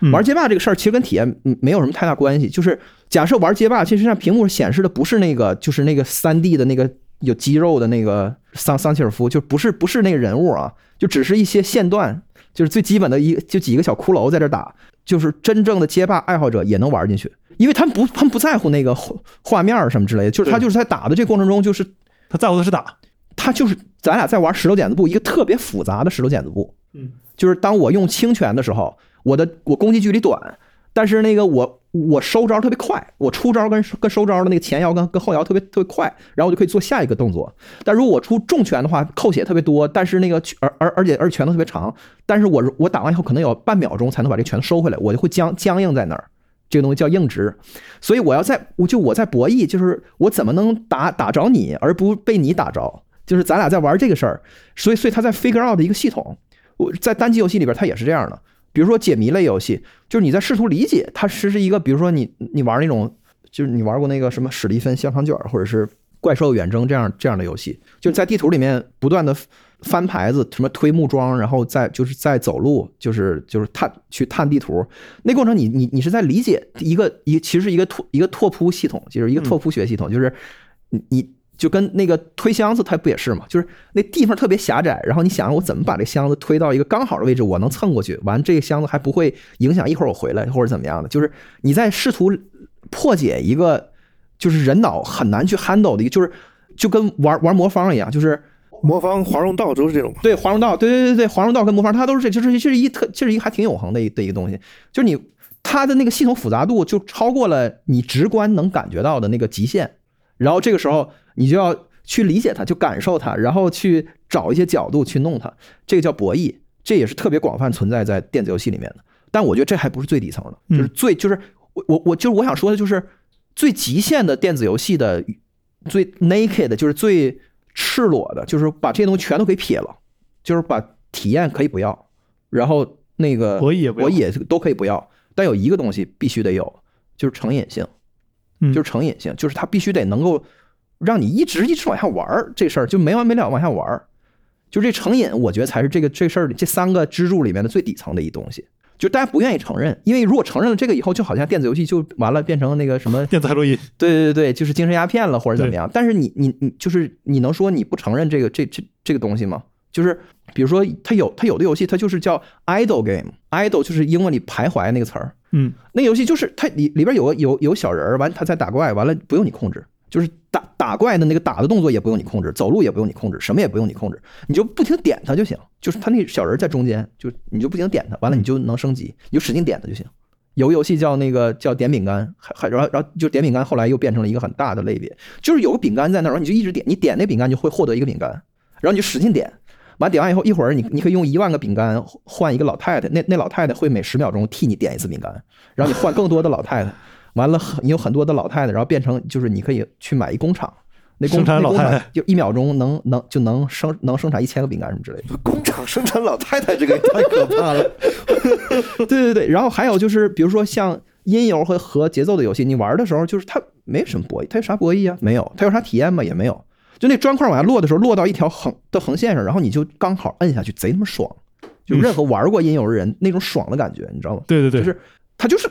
嗯玩街霸这个事儿其实跟体验嗯没有什么太大关系。就是假设玩街霸，其实上屏幕显示的不是那个，就是那个三 D 的那个有肌肉的那个桑桑切尔夫，就不是不是那个人物啊，就只是一些线段，就是最基本的一就几个小骷髅在这打，就是真正的街霸爱好者也能玩进去，因为他们不他们不在乎那个画画面什么之类的，就是他就是在打的这过程中，就是他在乎的是打，他就是咱俩在玩石头剪子布，一个特别复杂的石头剪子布。嗯，就是当我用轻拳的时候，我的我攻击距离短，但是那个我我收招特别快，我出招跟跟收招的那个前摇跟跟后摇特别特别快，然后我就可以做下一个动作。但如果我出重拳的话，扣血特别多，但是那个而而而且而且拳头特别长，但是我我打完以后可能有半秒钟才能把这拳头收回来，我就会僵僵硬在那儿。这个东西叫硬直，所以我要在我就我在博弈，就是我怎么能打打着你，而不被你打着，就是咱俩在玩这个事儿，所以所以他在 figure out 的一个系统。我在单机游戏里边，它也是这样的。比如说解谜类游戏，就是你在试图理解它实是一个，比如说你你玩那种，就是你玩过那个什么史蒂芬香肠卷，或者是怪兽远征这样这样的游戏，就在地图里面不断的翻牌子，什么推木桩，然后再就是在走路，就是就是探去探地图。那过程你你你是在理解一个一其实一个拓一个拓扑系统，就是一个拓扑学系统，就是你你。就跟那个推箱子，它不也是嘛？就是那地方特别狭窄，然后你想我怎么把这箱子推到一个刚好的位置，我能蹭过去，完这个箱子还不会影响一会儿我回来或者怎么样的？就是你在试图破解一个就是人脑很难去 handle 的一个，就是就跟玩玩魔方一样，就是魔方华容道都是这种。对华容道，对对对对，华容道跟魔方它都是这，就是这是一特，这是一个还挺永恒的一的一个东西，就是你它的那个系统复杂度就超过了你直观能感觉到的那个极限，然后这个时候你就要去理解它，就感受它，然后去找一些角度去弄它，这个叫博弈，这也是特别广泛存在在电子游戏里面的。但我觉得这还不是最底层的，就是最就是我我我就是我想说的就是最极限的电子游戏的最 naked，就是最赤裸的，就是把这些东西全都给撇了，就是把体验可以不要，然后那个博弈也博弈也都可以不要，但有一个东西必须得有，就是成瘾性。嗯就是成瘾性，就是它必须得能够让你一直一直往下玩儿，这事儿就没完没了往下玩儿。就这成瘾，我觉得才是这个这事儿里这三个支柱里面的最底层的一东西。就大家不愿意承认，因为如果承认了这个以后，就好像电子游戏就完了，变成那个什么，电子海洛因，对对对对，就是精神鸦片了或者怎么样。但是你你你就是你能说你不承认这个这这这个东西吗？就是比如说它有它有的游戏它就是叫 idle game，idle 就是英文里徘徊那个词儿，嗯，那游戏就是它里里边有个有有小人儿，完他在打怪，完了不用你控制，就是打打怪的那个打的动作也不用你控制，走路也不用你控制，什么也不用你控制，你就不停点它就行。就是他那小人在中间，就你就不停点它，完了你就能升级，你就使劲点它就行。有个游戏叫那个叫点饼干，还还然后然后就点饼干后来又变成了一个很大的类别，就是有个饼干在那儿，然后你就一直点，你点那饼干就会获得一个饼干，然后你就使劲点，完点完以后，一会儿你你可以用一万个饼干换一个老太太，那那老太太会每十秒钟替你点一次饼干，然后你换更多的老太太，完了你有很多的老太太，然后变成就是你可以去买一工厂，那工厂老太太就一秒钟能能就能生能生产一千个饼干什么之类的。工厂生产老太太，这个太可怕了。对对对，然后还有就是比如说像音游和和节奏的游戏，你玩的时候就是它没什么博弈，它有啥博弈啊？没有，它有啥体验吗？也没有。就那砖块往下落的时候，落到一条横的横线上，然后你就刚好摁下去，贼他妈爽。就任何玩过音游的人那种爽的感觉，你知道吗？对对对，就是它就是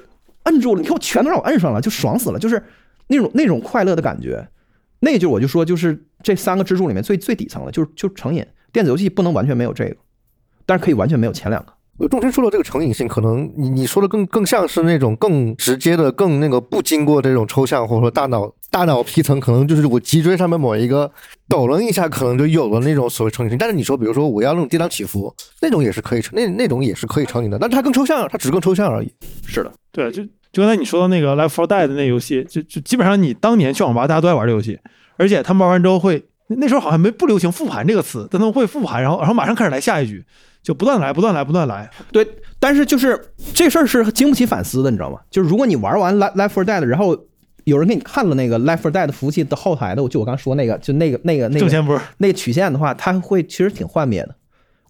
摁住了，你看我全都让我摁上了，就爽死了，就是那种那种快乐的感觉。那就我就说，就是这三个支柱里面最最底层的，就是就是成瘾。电子游戏不能完全没有这个，但是可以完全没有前两个。重申说的这个成瘾性，可能你你说的更更像是那种更直接的、更那个不经过这种抽象或者说大脑大脑皮层，可能就是我脊椎上面某一个抖楞一下，可能就有了那种所谓成瘾性。但是你说，比如说我要那种跌宕起伏，那种也是可以成，那那种也是可以成瘾的，但它更抽象，它只是更抽象而已是的，对，就就刚才你说的那个《Life for Dead》那游戏，就就基本上你当年去网吧大家都在玩这游戏，而且他们玩完之后会，那时候好像没不流行复盘这个词，但他们会复盘，然后然后马上开始来下一局，就不断来，不断来，不断来。对，但是就是这事儿是经不起反思的，你知道吗？就是如果你玩完《Life Life for Dead》，然后有人给你看了那个《Life for Dead》服务器的后台的，就我刚说那个，就那个那个那个正前波，那个曲线的话，它会其实挺幻灭的。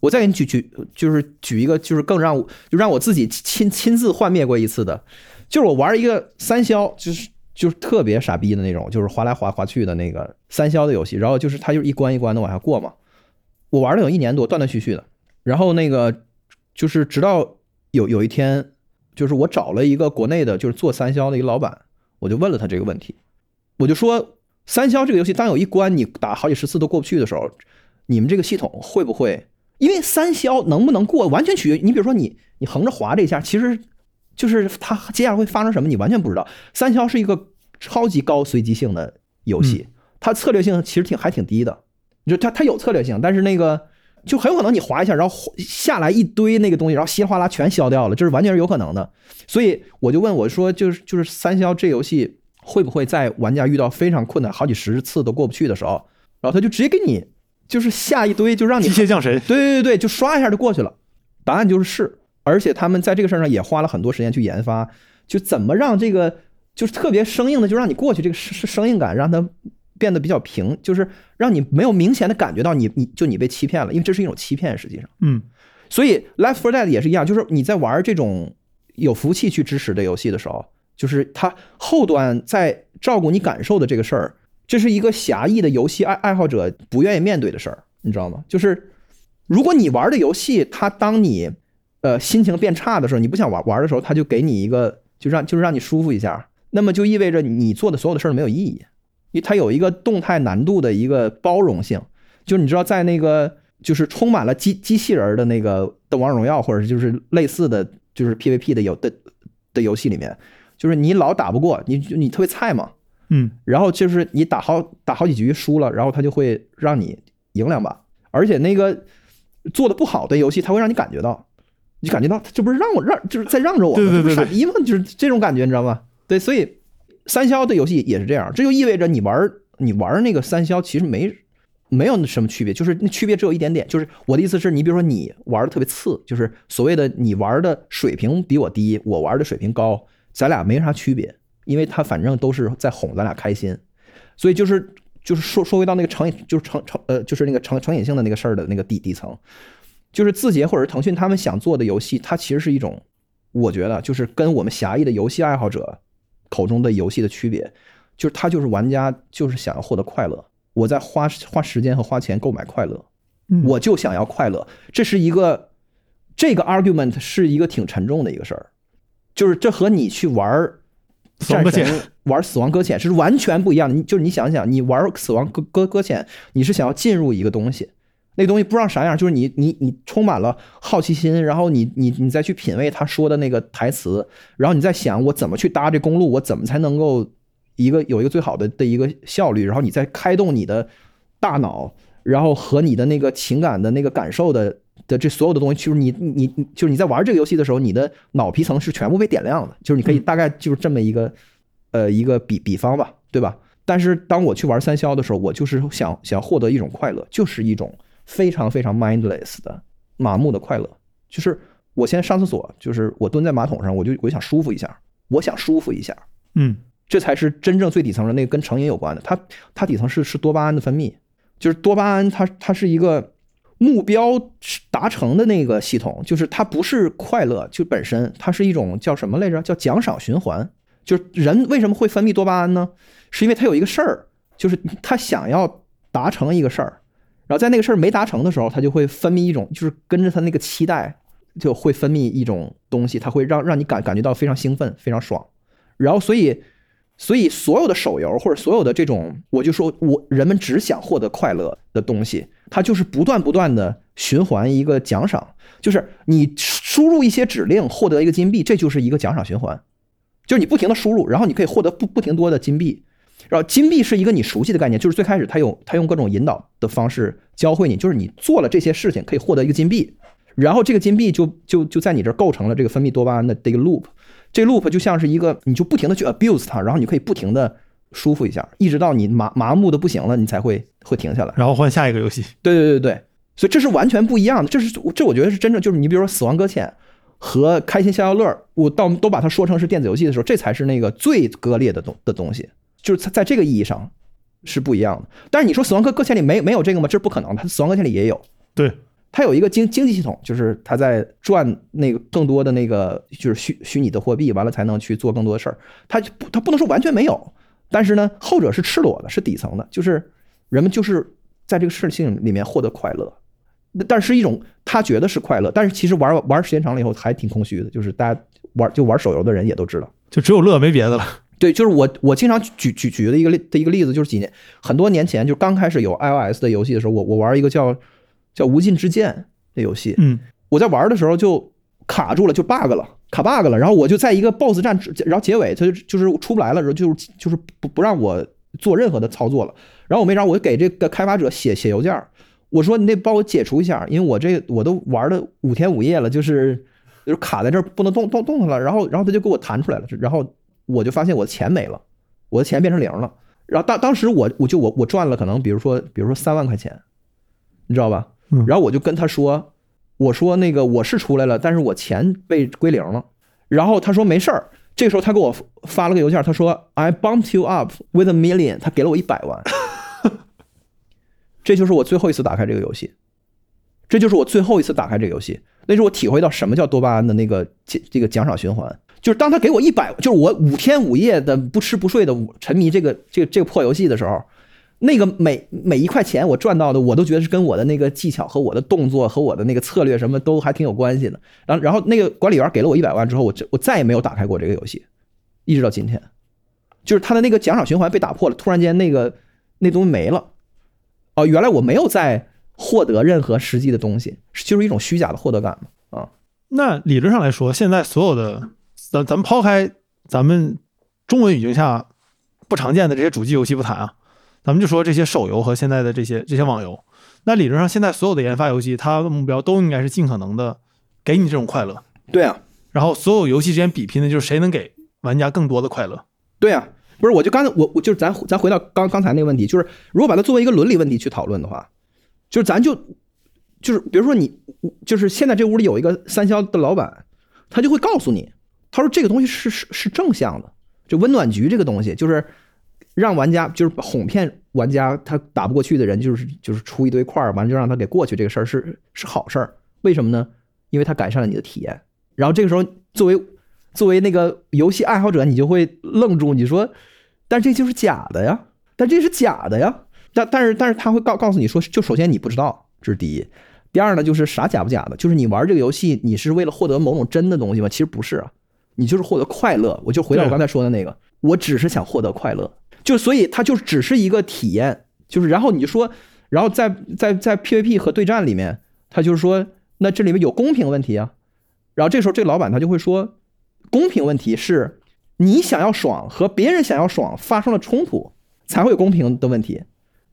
我再给你举举，就是举一个，就是更让我就让我自己亲亲自幻灭过一次的，就是我玩一个三消，就是就是特别傻逼的那种，就是滑来滑滑去的那个三消的游戏，然后就是它就是一关一关的往下过嘛。我玩了有一年多，断断续续的。然后那个就是直到有有一天，就是我找了一个国内的，就是做三消的一个老板，我就问了他这个问题，我就说三消这个游戏，当有一关你打好几十次都过不去的时候，你们这个系统会不会？因为三消能不能过，完全取决于你，比如说你你横着滑这一下，其实就是它接下来会发生什么，你完全不知道。三消是一个超级高随机性的游戏，它策略性其实挺还挺低的，就它它有策略性，但是那个就很有可能你滑一下，然后下来一堆那个东西，然后稀里哗啦全消掉了，这是完全是有可能的。所以我就问我说，就是就是三消这游戏会不会在玩家遇到非常困难，好几十次都过不去的时候，然后他就直接给你就是下一堆，就让你机械降神。对对对对，就刷一下就过去了。答案就是是，而且他们在这个事儿上也花了很多时间去研发，就怎么让这个就是特别生硬的，就让你过去这个生生硬感，让它变得比较平，就是让你没有明显的感觉到你你就你被欺骗了，因为这是一种欺骗，实际上。嗯，所以 Life for Dead 也是一样，就是你在玩这种有服务器去支持的游戏的时候，就是它后端在照顾你感受的这个事儿，这是一个狭义的游戏爱爱好者不愿意面对的事儿，你知道吗？就是如果你玩的游戏，它当你呃心情变差的时候，你不想玩玩的时候，他就给你一个就让就是让你舒服一下，那么就意味着你做的所有的事儿没有意义，因为它有一个动态难度的一个包容性，就是你知道在那个就是充满了机机器人的那个的王者荣耀或者是就是类似的就是 PVP 的有的的游戏里面，就是你老打不过，你你特别菜嘛，嗯，然后就是你打好打好几局输了，然后他就会让你赢两把，而且那个做的不好的游戏，他会让你感觉到，你感觉到这不是让我让就是在让着我吗？对对对这不是傻逼吗？就是这种感觉，你知道吗？对，所以三消的游戏也是这样，这就意味着你玩你玩那个三消其实没没有什么区别，就是那区别只有一点点，就是我的意思是你比如说你玩的特别次，就是所谓的你玩的水平比我低，我玩的水平高，咱俩没啥区别，因为他反正都是在哄咱俩开心，所以就是就是说说回到那个成瘾，就是成成呃就是那个成成瘾性的那个事儿的那个底底层，就是字节或者是腾讯他们想做的游戏，它其实是一种，我觉得就是跟我们狭义的游戏爱好者口中的游戏的区别，就是它就是玩家就是想要获得快乐，我在花花时间和花钱购买快乐，嗯我就想要快乐，这是一个这个 argument 是一个挺沉重的一个事儿，就是这和你去玩儿死亡搁浅战神玩死亡搁浅是完全不一样的。你就是你想想，你玩死亡搁搁搁浅，你是想要进入一个东西，那东西不知道啥样，就是你你你充满了好奇心，然后你你你再去品味他说的那个台词，然后你再想我怎么去搭这公路，我怎么才能够一个有一个最好的的一个效率，然后你再开动你的大脑，然后和你的那个情感的那个感受的的这所有的东西，就是你你你就是你在玩这个游戏的时候，你的脑皮层是全部被点亮的，就是你可以大概就是这么一个呃一个比比方吧，对吧？但是当我去玩三消的时候，我就是想想获得一种快乐，就是一种非常非常 mindless 的麻木的快乐，就是我先上厕所，就是我蹲在马桶上，我就我就想舒服一下，我想舒服一下，嗯这才是真正最底层的那个跟成瘾有关的。它它底层是是多巴胺的分泌，就是多巴胺它它是一个目标达成的那个系统，就是它不是快乐就本身，它是一种叫什么来着？叫奖赏循环。就是人为什么会分泌多巴胺呢？是因为他有一个事儿，就是他想要达成一个事儿，然后在那个事儿没达成的时候，他就会分泌一种，就是跟着他那个期待，就会分泌一种东西，它会让让你感感觉到非常兴奋，非常爽。然后所以，所以所有的手游或者所有的这种，我就说我人们只想获得快乐的东西，它就是不断不断的循环一个奖赏，就是你输入一些指令获得一个金币，这就是一个奖赏循环，就是你不停的输入，然后你可以获得不不停多的金币。然后金币是一个你熟悉的概念，就是最开始他用他用各种引导的方式教会你，就是你做了这些事情可以获得一个金币，然后这个金币就就就在你这儿构成了这个分泌多巴胺的这个 loop，这 loop 就像是一个你就不停的去 abuse 它，然后你可以不停的舒服一下，一直到你麻麻木的不行了，你才会会停下来。然后换下一个游戏。对对对对，所以这是完全不一样的，这是这我觉得是真正就是你比如说死亡搁浅和开心消消乐，我到都把它说成是电子游戏的时候，这才是那个最割裂的东的东西。就是在在这个意义上是不一样的，但是你说《死亡搁搁浅》里没没有这个吗？这是不可能的，它《死亡搁浅》里也有，对，它有一个经经济系统，就是它在赚那个更多的那个就是虚虚拟的货币，完了才能去做更多的事儿。它它不能说完全没有，但是呢，后者是赤裸的，是底层的，就是人们就是在这个事情里面获得快乐，但是一种他觉得是快乐，但是其实玩玩时间长了以后还挺空虚的，就是大家玩就玩手游的人也都知道，就只有乐没别的了。对，就是我我经常举举举的一个例的一个例子，就是几年很多年前，就刚开始有 iOS 的游戏的时候，我我玩一个叫叫《无尽之剑》的游戏，嗯，我在玩的时候就卡住了，就 bug 了，卡 bug 了，然后我就在一个 BOSS 战，然后结尾它就就是出不来了，然后就是就是不不让我做任何的操作了，然后我没招，我就给这个开发者写写邮件，我说你得帮我解除一下，因为我这我都玩了五天五夜了，就是就是卡在这儿不能动动动它了，然后然后他就给我弹出来了，然后。我就发现我的钱没了，我的钱变成零了。然后当当时我我就我我赚了可能比如说比如说三万块钱，你知道吧？然后我就跟他说，我说那个我是出来了，但是我钱被归零了。然后他说没事儿。这个时候他给我发了个邮件，他说 I bumped you up with a million，他给了我一百万。这就是我最后一次打开这个游戏，这就是我最后一次打开这个游戏。那时候我体会到什么叫多巴胺的那个这个奖赏循环。就是当他给我一百，就是我五天五夜的不吃不睡的沉迷这个这个这个破游戏的时候，那个每每一块钱我赚到的，我都觉得是跟我的那个技巧和我的动作和我的那个策略什么都还挺有关系的。然然后那个管理员给了我一百万之后，我我再也没有打开过这个游戏，一直到今天，就是他的那个奖赏循环被打破了，突然间那个那东西没了。哦，原来我没有在获得任何实际的东西，就是一种虚假的获得感嘛。啊，那理论上来说，现在所有的。咱咱们抛开咱们中文语境下不常见的这些主机游戏不谈啊，咱们就说这些手游和现在的这些这些网游。那理论上，现在所有的研发游戏，它的目标都应该是尽可能的给你这种快乐。对啊。然后所有游戏之间比拼的就是谁能给玩家更多的快乐。对啊。不是，我就刚才我我就是咱咱回到刚刚才那个问题，就是如果把它作为一个伦理问题去讨论的话，就是咱就就是比如说你就是现在这屋里有一个三消的老板，他就会告诉你。他说：“这个东西是是是正向的，就温暖局这个东西，就是让玩家就是哄骗玩家，他打不过去的人，就是就是出一堆块儿，完了就让他给过去，这个事儿是是好事儿。为什么呢？因为他改善了你的体验。然后这个时候，作为作为那个游戏爱好者，你就会愣住，你说，但这就是假的呀，但这是假的呀。但但是但是他会告告诉你说，就首先你不知道，这是第一。第二呢，就是啥假不假的，就是你玩这个游戏，你是为了获得某种真的东西吗？其实不是啊。”你就是获得快乐，我就回到我刚才说的那个，我只是想获得快乐，就所以它就只是一个体验，就是然后你就说，然后在在在 PVP 和对战里面，他就是说，那这里面有公平问题啊，然后这时候这个老板他就会说，公平问题是你想要爽和别人想要爽发生了冲突才会有公平的问题，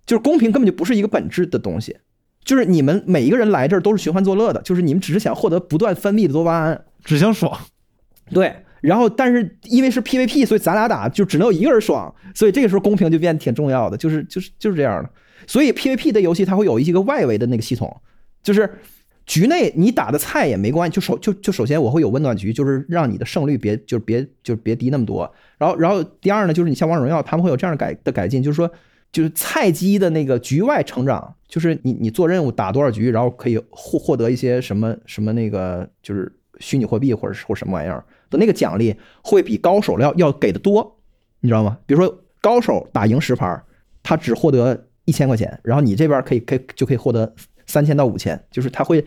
就是公平根本就不是一个本质的东西，就是你们每一个人来这儿都是寻欢作乐的，就是你们只是想获得不断分泌的多巴胺，只想爽。对，然后但是因为是 PVP，所以咱俩打就只能有一个人爽，所以这个时候公平就变得挺重要的，就是就是就是这样的。所以 PVP 的游戏它会有一些个外围的那个系统，就是局内你打的菜也没关系，就首就就首先我会有温暖局，就是让你的胜率别就是别就别低那么多。然后然后第二呢，就是你像王者荣耀，他们会有这样的改的改进，就是说就是菜鸡的那个局外成长，就是你你做任务打多少局，然后可以获获得一些什么什么那个就是虚拟货币或者或什么玩意儿。的那个奖励会比高手要要给的多，你知道吗？比如说高手打赢十盘，他只获得一千块钱，然后你这边可以可以就可以获得三千到五千，就是他会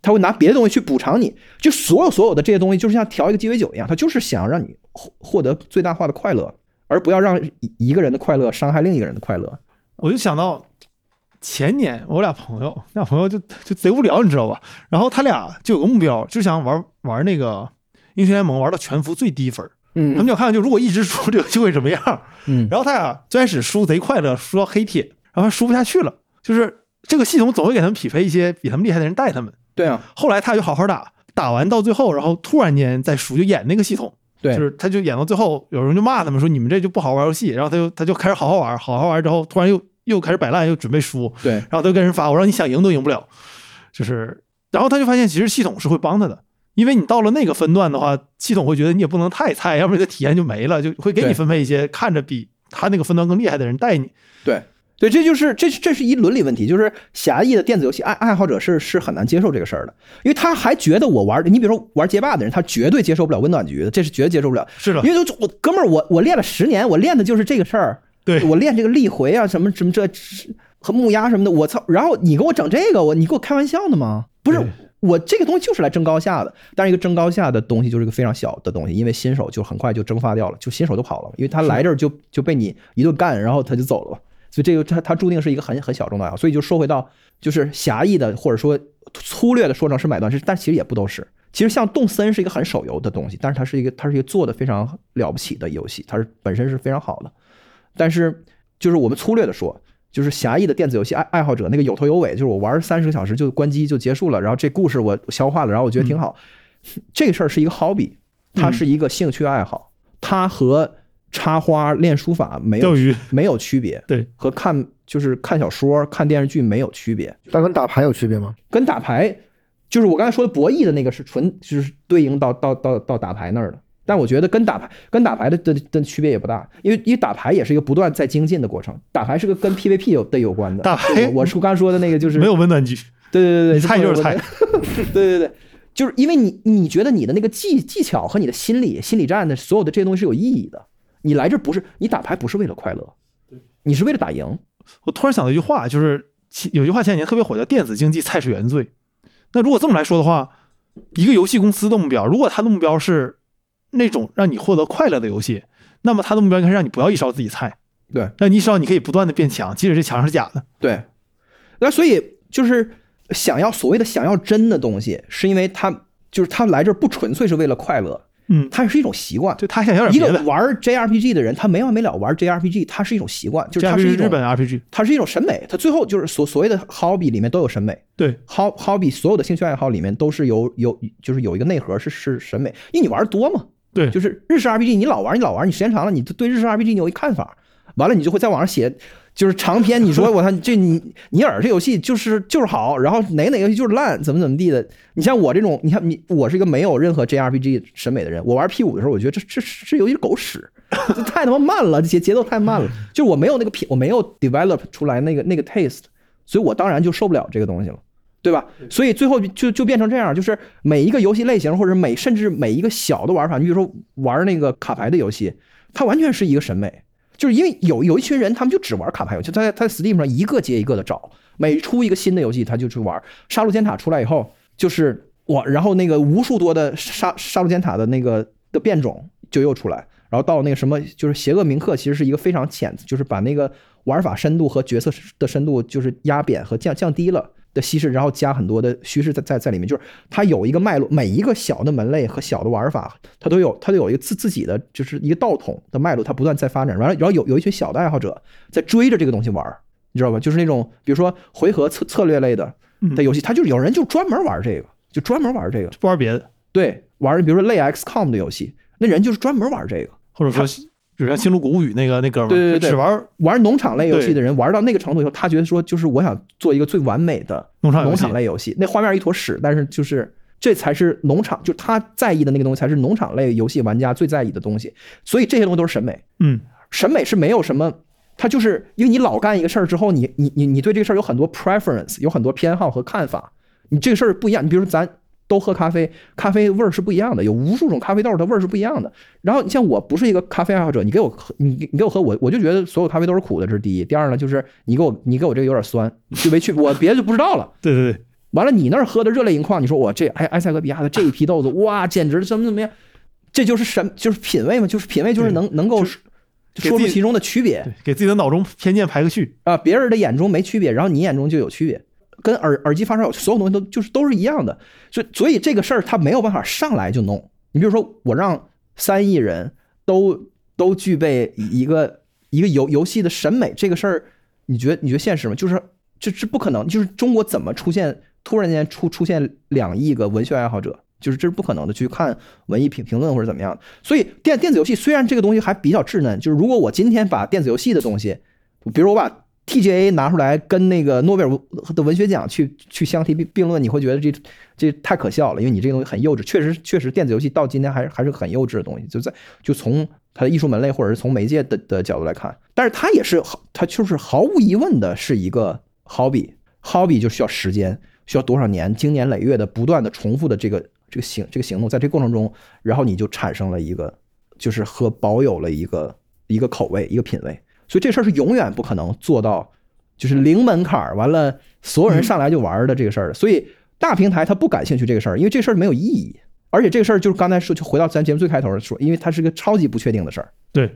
他会拿别的东西去补偿你，就所有所有的这些东西，就是像调一个鸡尾酒一样，他就是想让你获获得最大化的快乐，而不要让一一个人的快乐伤害另一个人的快乐。我就想到前年我俩朋友，俩朋友就就贼无聊，你知道吧？然后他俩就有个目标，就想玩玩那个英雄联盟，玩到全服最低分嗯。他们嗯就看看，就如果一直输，这个就会怎么样？嗯 然后他俩最开始输贼快乐，输到黑铁，然后输不下去了，就是这个系统总会给他们匹配一些比他们厉害的人带他们。对啊，后来他就好好打，打完到最后，然后突然间再输，就演那个系统，对，就是他就演到最后，有人就骂他们说你们这就不好好玩游戏，然后他就他就开始好好玩，好好玩之后，突然又又开始摆烂，又准备输，对然后他就跟人发我让你想赢都赢不了，就是，然后他就发现其实系统是会帮他的。因为你到了那个分段的话，系统会觉得你也不能太菜，要不然这个体验就没了，就会给你分配一些看着比他那个分段更厉害的人带你。对对，这就是这这是一伦理问题，就是狭义的电子游戏爱爱好者是是很难接受这个事儿的，因为他还觉得我玩，你比如说玩街霸的人，他绝对接受不了温暖局的，这是绝对接受不了，是的因，为就我哥们儿，我我练了十年，我练的就是这个事儿，对我练这个力回啊，什么什么这和木鸭什么的，我操！然后你给我整这个，我你给我开玩笑呢吗？不是对，我这个东西就是来争高下的，但是一个争高下的东西就是一个非常小的东西，因为新手就很快就蒸发掉了，就新手都跑了，因为他来这儿就就被你一顿干，然后他就走了，所以这个他他注定是一个很很小众的爱好，所以就说回到就是狭义的或者说粗略的说成是买断是，但其实也不都是。其实像动森是一个很手游的东西，但是它是一个它是一个做的非常了不起的游戏，它是本身是非常好的。但是就是我们粗略的说，就是狭义的电子游戏爱爱好者，那个有头有尾，就是我玩三十个小时就关机就结束了，然后这故事我消化了，然后我觉得挺好。这个事儿是一个 hobby，它是一个兴趣爱好，它和插花练书法没有没有区别，对，和看就是看小说、看电视剧没有区别。但跟打牌有区别吗？跟打牌，就是我刚才说的博弈的那个是纯就是对应到到到到打牌那儿的。但我觉得跟打牌跟打牌的的的区别也不大，因为因为打牌也是一个不断在精进的过程，打牌是个跟 PVP 有的有关的。打牌我我是刚说的那个就是没有温暖局，对对对对，菜就是菜。对对对，就是因为你你觉得你的那个技技巧和你的心理心理战的所有的这些东西是有意义的。你来这不是你打牌不是为了快乐，你是为了打赢。我突然想到一句话，就是有句话前几年特别火，叫“电子竞技菜是原罪”。那如果这么来说的话，一个游戏公司的目标，如果它的目标是那种让你获得快乐的游戏，那么他的目标应该是让你不要一烧自己菜，对，那你一烧你可以不断的变强，即使这墙是假的。对，那所以就是想要所谓的想要真的东西，是因为他就是他来这儿不纯粹是为了快乐，嗯，它是一种习惯。就他想要一。个玩 JRPG 的人，他没完没了玩 JRPG，它是一种习惯，就是它是一种日本 RPG，它是一种审美，它最后就是所所谓的 hobby 里面都有审美。对，，hob hobby 所有的兴趣爱好里面都是有有就是有一个内核是是审美，因为你玩的多嘛，对，就是日式 RPG 你老玩你老玩，你时间长了，你对日式 RPG 你有一看法，完了你就会在网上写。就是长篇，你说 我操，这你尼尔这游戏就是就是好，然后哪哪个游戏就是烂，怎么怎么地的。你像我这种，你看你，我是一个没有任何 JRPG 审美的人。我玩 P 五的时候，我觉得这这这游戏狗屎，这 太他妈慢了，节节奏太慢了。就是我没有那个品，我没有 develop 出来那个那个 taste，所以我当然就受不了这个东西了，对吧？所以最后就就变成这样，就是每一个游戏类型或者每甚至每一个小的玩法，你比如说玩那个卡牌的游戏，它完全是一个审美。就是因为有有一群人，他们就只玩卡牌游戏，他在他在 Steam 上一个接一个的找，每出一个新的游戏，他就去玩。杀戮尖塔出来以后，就是我，然后那个无数多的杀杀戮尖塔的那个的变种就又出来，然后到那个什么，就是邪恶铭刻，其实是一个非常浅，就是把那个玩法深度和角色的深度就是压扁和降降低了。的稀释，然后加很多的虚实在在在里面，就是它有一个脉络，每一个小的门类和小的玩法，它都有它都有一个自自己的就是一个道统的脉络，它不断在发展。完了，然后有有一群小的爱好者在追着这个东西玩，你知道吧？就是那种比如说回合策策略类的嗯的游戏，它就是有人就专门玩这个，就专门玩这个，不玩别的，对，玩比如说类 XCOM 的游戏，那人就是专门玩这个。或者说，比如像《星露谷物语》那个那哥们儿，对对对就只玩玩农场类游戏的人，玩到那个程度以后，他觉得说，就是我想做一个最完美的农农场农场类游戏，那画面一坨屎，但是就是这才是农场，就他在意的那个东西，才是农场类游戏玩家最在意的东西。所以这些东西都是审美，嗯，审美是没有什么，他就是因为你老干一个事儿之后，你你你你对这个事儿有很多 preference，有很多偏好和看法，你这个事儿不一样。你比如说咱都喝咖啡，咖啡味儿是不一样的，有无数种咖啡豆，它味儿是不一样的。然后你像我不是一个咖啡爱好者，你给我喝，你你给我喝，我我就觉得所有咖啡都是苦的，这是第一。第二呢，就是你给我你给我这个有点酸，就没去，我别的就不知道了。对对对，完了，你那儿喝的热泪盈眶，你说我这埃埃塞俄比亚的这一批豆子，哇，简直怎么怎么样？这就是什，就是品味嘛，就是品味，就是能能够说出其中的区别，给自己的脑中偏见排个序。啊。别人的眼中没区别，然后你眼中就有区别，跟耳耳机发烧友所有东西都就是都是一样的。所以所以这个事儿它没有办法上来就弄。你比如说，我让三亿人都都具备一个一个游游戏的审美，这个事儿，你觉得你觉得现实吗？就是这是不可能。就是中国怎么出现突然间出出现两亿个文学爱好者？就是这是不可能的，去看文艺评评论或者怎么样。所以电电子游戏虽然这个东西还比较稚嫩，就是如果我今天把电子游戏的东西，比如我把 TGA 拿出来跟那个诺贝尔的文学奖去去相提并并论，你会觉得这这太可笑了，因为你这个东西很幼稚。确实，确实电子游戏到今天还是还是很幼稚的东西，就在就从它的艺术门类或者是从媒介的的角度来看，但是它也是，它就是毫无疑问的是一个 hobby，hobby 就需要时间，需要多少年，经年累月的不断的重复的这个这个行这个行动，在这过程中，然后你就产生了一个，就是和保有了一个一个口味，一个品味。所以这事儿是永远不可能做到，就是零门槛儿，完了所有人上来就玩儿的这个事儿的。所以大平台他不感兴趣这个事儿，因为这事儿没有意义，而且这个事儿就是刚才说，就回到咱节目最开头说，因为它是个超级不确定的事儿，对，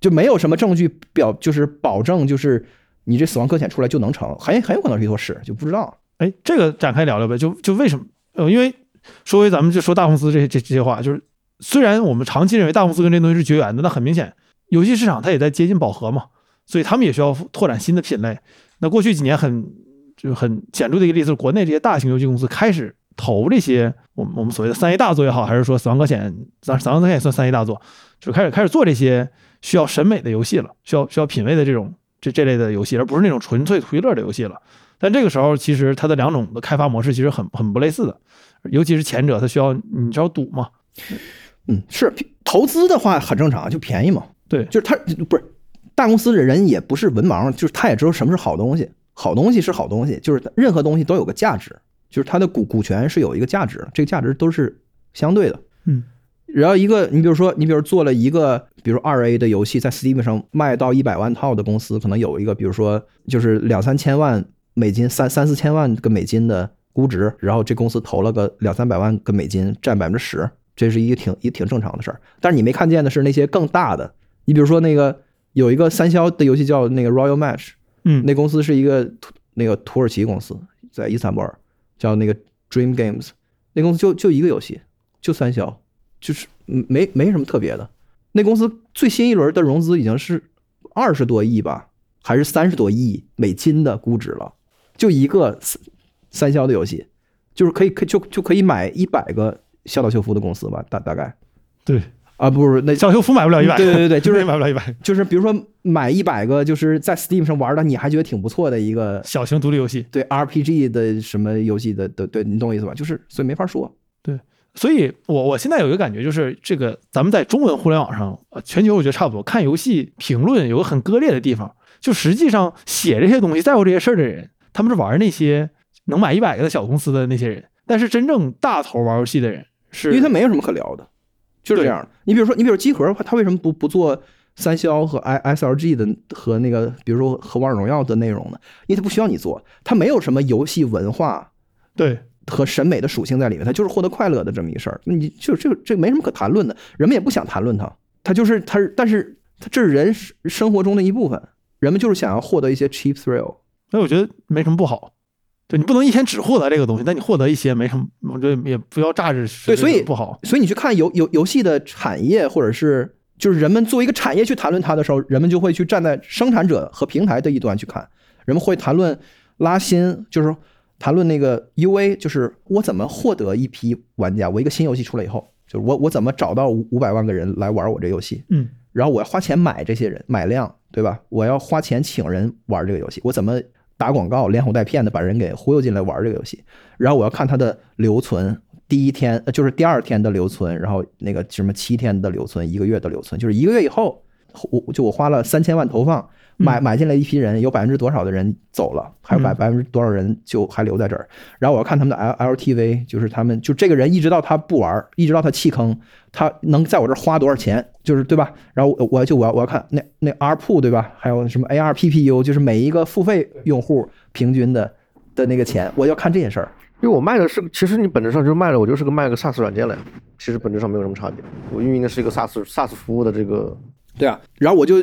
就没有什么证据表，就是保证就是你这死亡搁浅出来就能成，很很有可能是一坨屎，就不知道。哎，这个展开聊聊呗，就就为什么？呃，因为说回咱们就说大公司这这这些话，就是虽然我们长期认为大公司跟这东西是绝缘的，那很明显，游戏市场它也在接近饱和嘛，所以他们也需要拓展新的品类。那过去几年很就是很显著的一个例子，是国内这些大型游戏公司开始投这些我们我们所谓的三 A 大作也好，还是说死亡搁浅，死死亡搁浅也算三 A 大作，就开始开始做这些需要审美的游戏了，需要需要品味的这种这这类的游戏，而不是那种纯粹图一乐的游戏了。但这个时候，其实它的两种的开发模式其实很很不类似的，尤其是前者，它需要你知道赌嘛，嗯，是投资的话很正常，就便宜嘛。对就是它不是大公司的人也不是文盲，就是他也知道什么是好东西，好东西是好东西，就是任何东西都有个价值，就是它的股股权是有一个价值，这个价值都是相对的。嗯，然后一个你比如说你比如做了一个比如二 A 的游戏，在 Steam 上卖到一百万套的公司，可能有一个比如说就是两三千万美金，三三四千万个美金的估值，然后这公司投了个两三百万个美金，占百分之十，这是一个挺一个挺正常的事儿。但是你没看见的是那些更大的，你比如说那个有一个三消的游戏叫那个 Royal Match，嗯，那公司是一个土那个土耳其公司，在伊斯坦布尔，叫那个 Dream Games，那公司就就一个游戏，就三消，就是嗯没没什么特别的。那公司最新一轮的融资已经是二十多亿吧，还是三十多亿美金的估值了，就一个三三消的游戏，就是可以可就就可以买一百个小岛秀夫的公司吧，大大概。对，啊不是那小修服买不了一百，对对对就是 买不了一百，就是比如说买一百个，就是在 Steam 上玩的，你还觉得挺不错的一个小型独立游戏。对 RPG 的什么游戏的的对，你懂我意思吧？就是所以没法说。对所以我我现在有一个感觉，就是这个咱们在中文互联网上，呃全球我觉得差不多，看游戏评论有个很割裂的地方，就实际上写这些东西、在乎这些事儿的人，他们是玩那些能买一百个的小公司的那些人，但是真正大头玩游戏的人是，因为他没有什么可聊的，就是这样。你比如说，你比如集合的话，它为什么不不做三消和 I S L G 的和那个，比如说和王者荣耀的内容呢？因为它不需要你做，它没有什么游戏文化对和审美的属性在里面，它就是获得快乐的这么一事儿。你就这个这没什么可谈论的，人们也不想谈论它，它就是它，但是它这是人生活中的一部分，人们就是想要获得一些 cheap thrill。那我觉得没什么不好。对你不能一天只获得这个东西，但你获得一些没什么，我觉得也不要榨着对所以不好。所以你去看游游游戏的产业，或者是就是人们作为一个产业去谈论它的时候，人们就会去站在生产者和平台的一端去看，人们会谈论拉新，就是谈论那个 UA，就是我怎么获得一批玩家，我一个新游戏出来以后，就是我我怎么找到五五百万个人来玩我这游戏，嗯，然后我要花钱买这些人，买量，对吧？我要花钱请人玩这个游戏，我怎么打广告连哄带骗的把人给忽悠进来玩这个游戏？然后我要看他的留存，第一天就是第二天的留存，然后那个什么七天的留存，一个月的留存，就是一个月以后我就我花了三千万投放买嗯买进来一批人，有百分之多少的人走了，还有百嗯百分之多少人就还留在这儿。然后我要看他们的 L LTV，就是他们就这个人一直到他不玩，一直到他弃坑，他能在我这儿花多少钱，就是对吧？然后我我就我要我要看那那 ARPU 对吧？还有什么 ARPPU，就是每一个付费用户平均的的那个钱，我要看这些事儿。因为我卖的是，其实你本质上就是卖了，我就是个卖个 SaaS 软件了呀，其实本质上没有什么差别。我运营的是一个 SaaS SaaS 服务的这个，对啊，然后我就，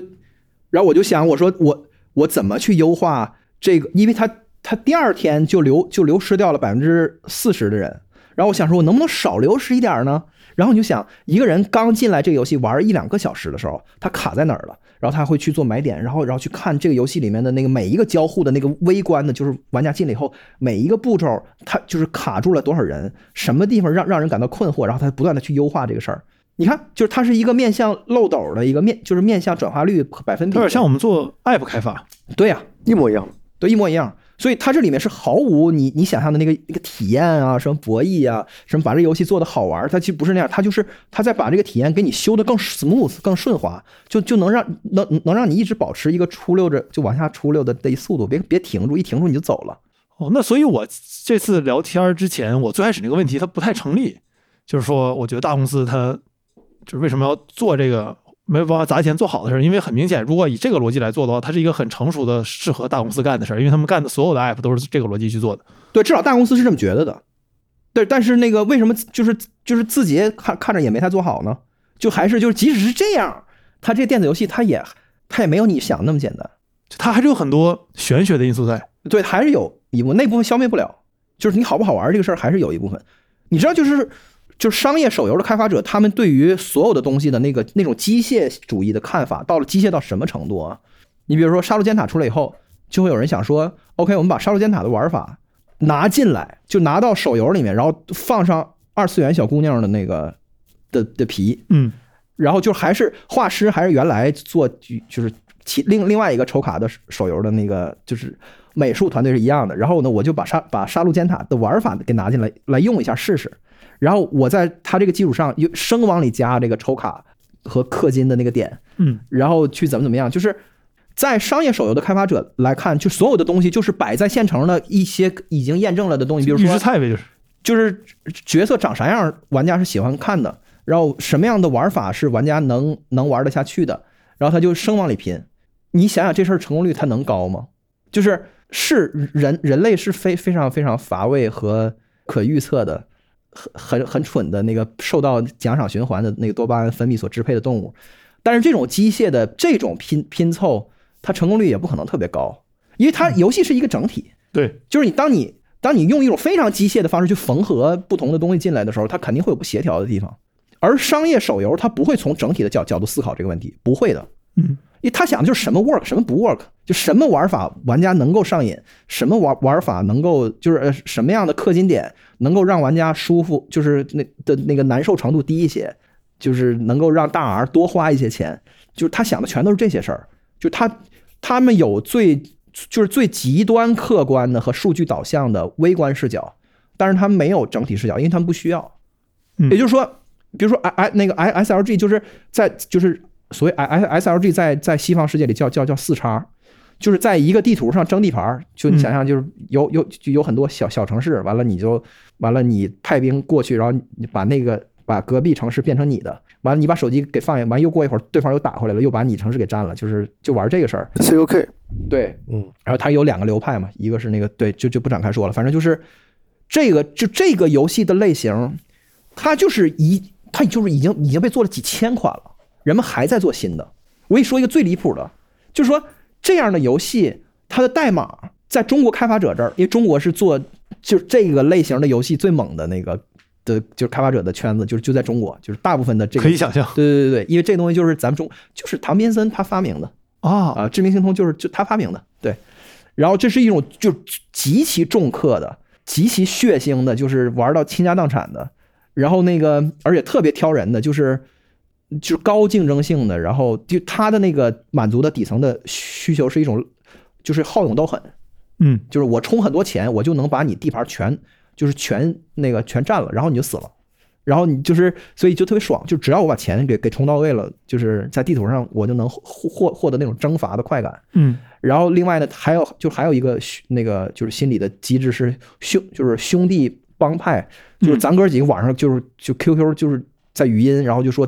然后我就想，我说我我怎么去优化这个？因为他他第二天就流就流失掉了百分之四十的人，然后我想说，我能不能少流失一点呢？然后你就想，一个人刚进来这个游戏玩一两个小时的时候，他卡在哪儿了？然后他会去做买点，然后然后去看这个游戏里面的那个每一个交互的那个微观的，就是玩家进来以后每一个步骤，他就是卡住了多少人，什么地方让让人感到困惑，然后他不断的去优化这个事儿。你看，就是它是一个面向漏斗的一个面，就是面向转化率百分比的，有点像我们做 app 开发，对呀、一模一样。对，一模一样。所以它这里面是毫无你你想象的那个那个体验啊，什么博弈啊，什么把这游戏做的好玩，它其实不是那样，它就是它在把这个体验给你修的更 smooth、更顺滑，就就能让能能让你一直保持一个出溜着就往下出溜的这一速度，别别停住，一停住你就走了。哦，那所以我这次聊天之前，我最开始那个问题它不太成立，就是说，我觉得大公司它就是为什么要做这个没有办法砸钱做好的事儿？因为很明显，如果以这个逻辑来做的话，它是一个很成熟的、适合大公司干的事儿，因为他们干的所有的 app 都是这个逻辑去做的。对，至少大公司是这么觉得的。对，但是那个为什么就是就是字节看看着也没太做好呢？就还是就是即使是这样，它这电子游戏它也它也没有你想的那么简单。就它还是有很多玄学的因素在。对，还是有一部分那部分消灭不了，就是你好不好玩这个事儿还是有一部分。你知道，就是就是商业手游的开发者，他们对于所有的东西的那个那种机械主义的看法，到了机械到什么程度啊？你比如说《杀戮尖塔》出来以后，就会有人想说，OK，我们把《杀戮尖塔》的玩法拿进来，就拿到手游里面，然后放上二次元小姑娘的那个的的皮，嗯，然后就还是画师还是原来做就是其另另外一个抽卡的手游的那个就是美术团队是一样的。然后呢，我就把杀把杀戮尖塔的玩法给拿进来来用一下试试。然后我在它这个基础上又生往里加这个抽卡和氪金的那个点，嗯，然后去怎么怎么样，就是在商业手游的开发者来看，就所有的东西就是摆在现成的一些已经验证了的东西，比如说预制菜呗，就是。就是角色长啥样，玩家是喜欢看的，然后什么样的玩法是玩家能能玩得下去的，然后他就生往里拼。你想想这事儿成功率它能高吗？就是是人人类是非非常非常乏味和可预测的，很很很蠢的那个受到奖赏循环的那个多巴胺分泌所支配的动物，但是这种机械的这种拼拼凑，它成功率也不可能特别高，因为它游戏是一个整体。对，就是你当你当你用一种非常机械的方式去缝合不同的东西进来的时候，它肯定会有不协调的地方。而商业手游它不会从整体的角角度思考这个问题，不会的，嗯，因为他想的就是什么 work，什么不 work，就什么玩法玩家能够上瘾，什么玩玩法能够就是呃什么样的氪金点能够让玩家舒服，就是那的那个难受程度低一些，就是能够让大 R 多花一些钱，就是他想的全都是这些事儿，就他他们有最就是最极端客观的和数据导向的微观视角，但是他们没有整体视角，因为他们不需要。嗯也就是说，比如说 I I 那个 I S L G 就是在就是所以 I S L G 在在西方世界里叫叫叫四叉，就是在一个地图上争地盘儿，就你想象就是有有就有很多小小城市，完了你就完了你派兵过去，然后你把那个把隔壁城市变成你的，完了你把手机给放下，完又过一会儿对方又打回来了，又把你城市给占了，就是就玩这个事儿。COK，对，嗯，然后它有两个流派嘛，一个是那个对，就就不展开说了，反正就是这个就这个游戏的类型，它就是一它就是已经已经被做了几千款了，人们还在做新的。我跟你说一个最离谱的，就是说这样的游戏，它的代码在中国开发者这儿，因为中国是做就这个类型的游戏最猛的那个的，就是开发者的圈子，就是就在中国，就是大部分的这个可以想象对对对对，因为这东西就是咱们中就是唐斌森他发明的。啊，啊，致命星通就是就他发明的，对。然后这是一种就极其重氪的、极其血腥的，就是玩到倾家荡产的。然后那个而且特别挑人的，就是就是高竞争性的。然后就他的那个满足的底层的需求是一种就是好勇斗狠，嗯，就是我充很多钱，我就能把你地盘全就是全那个全占了，然后你就死了。然后你就是，所以就特别爽，就只要我把钱给给充到位了，就是在地图上我就能获获获得那种征伐的快感。嗯然后另外呢，还有就还有一个那个就是心理的机制是兄就是兄弟帮派，就是咱哥几个晚上就是就 QQ 就是在语音，然后就说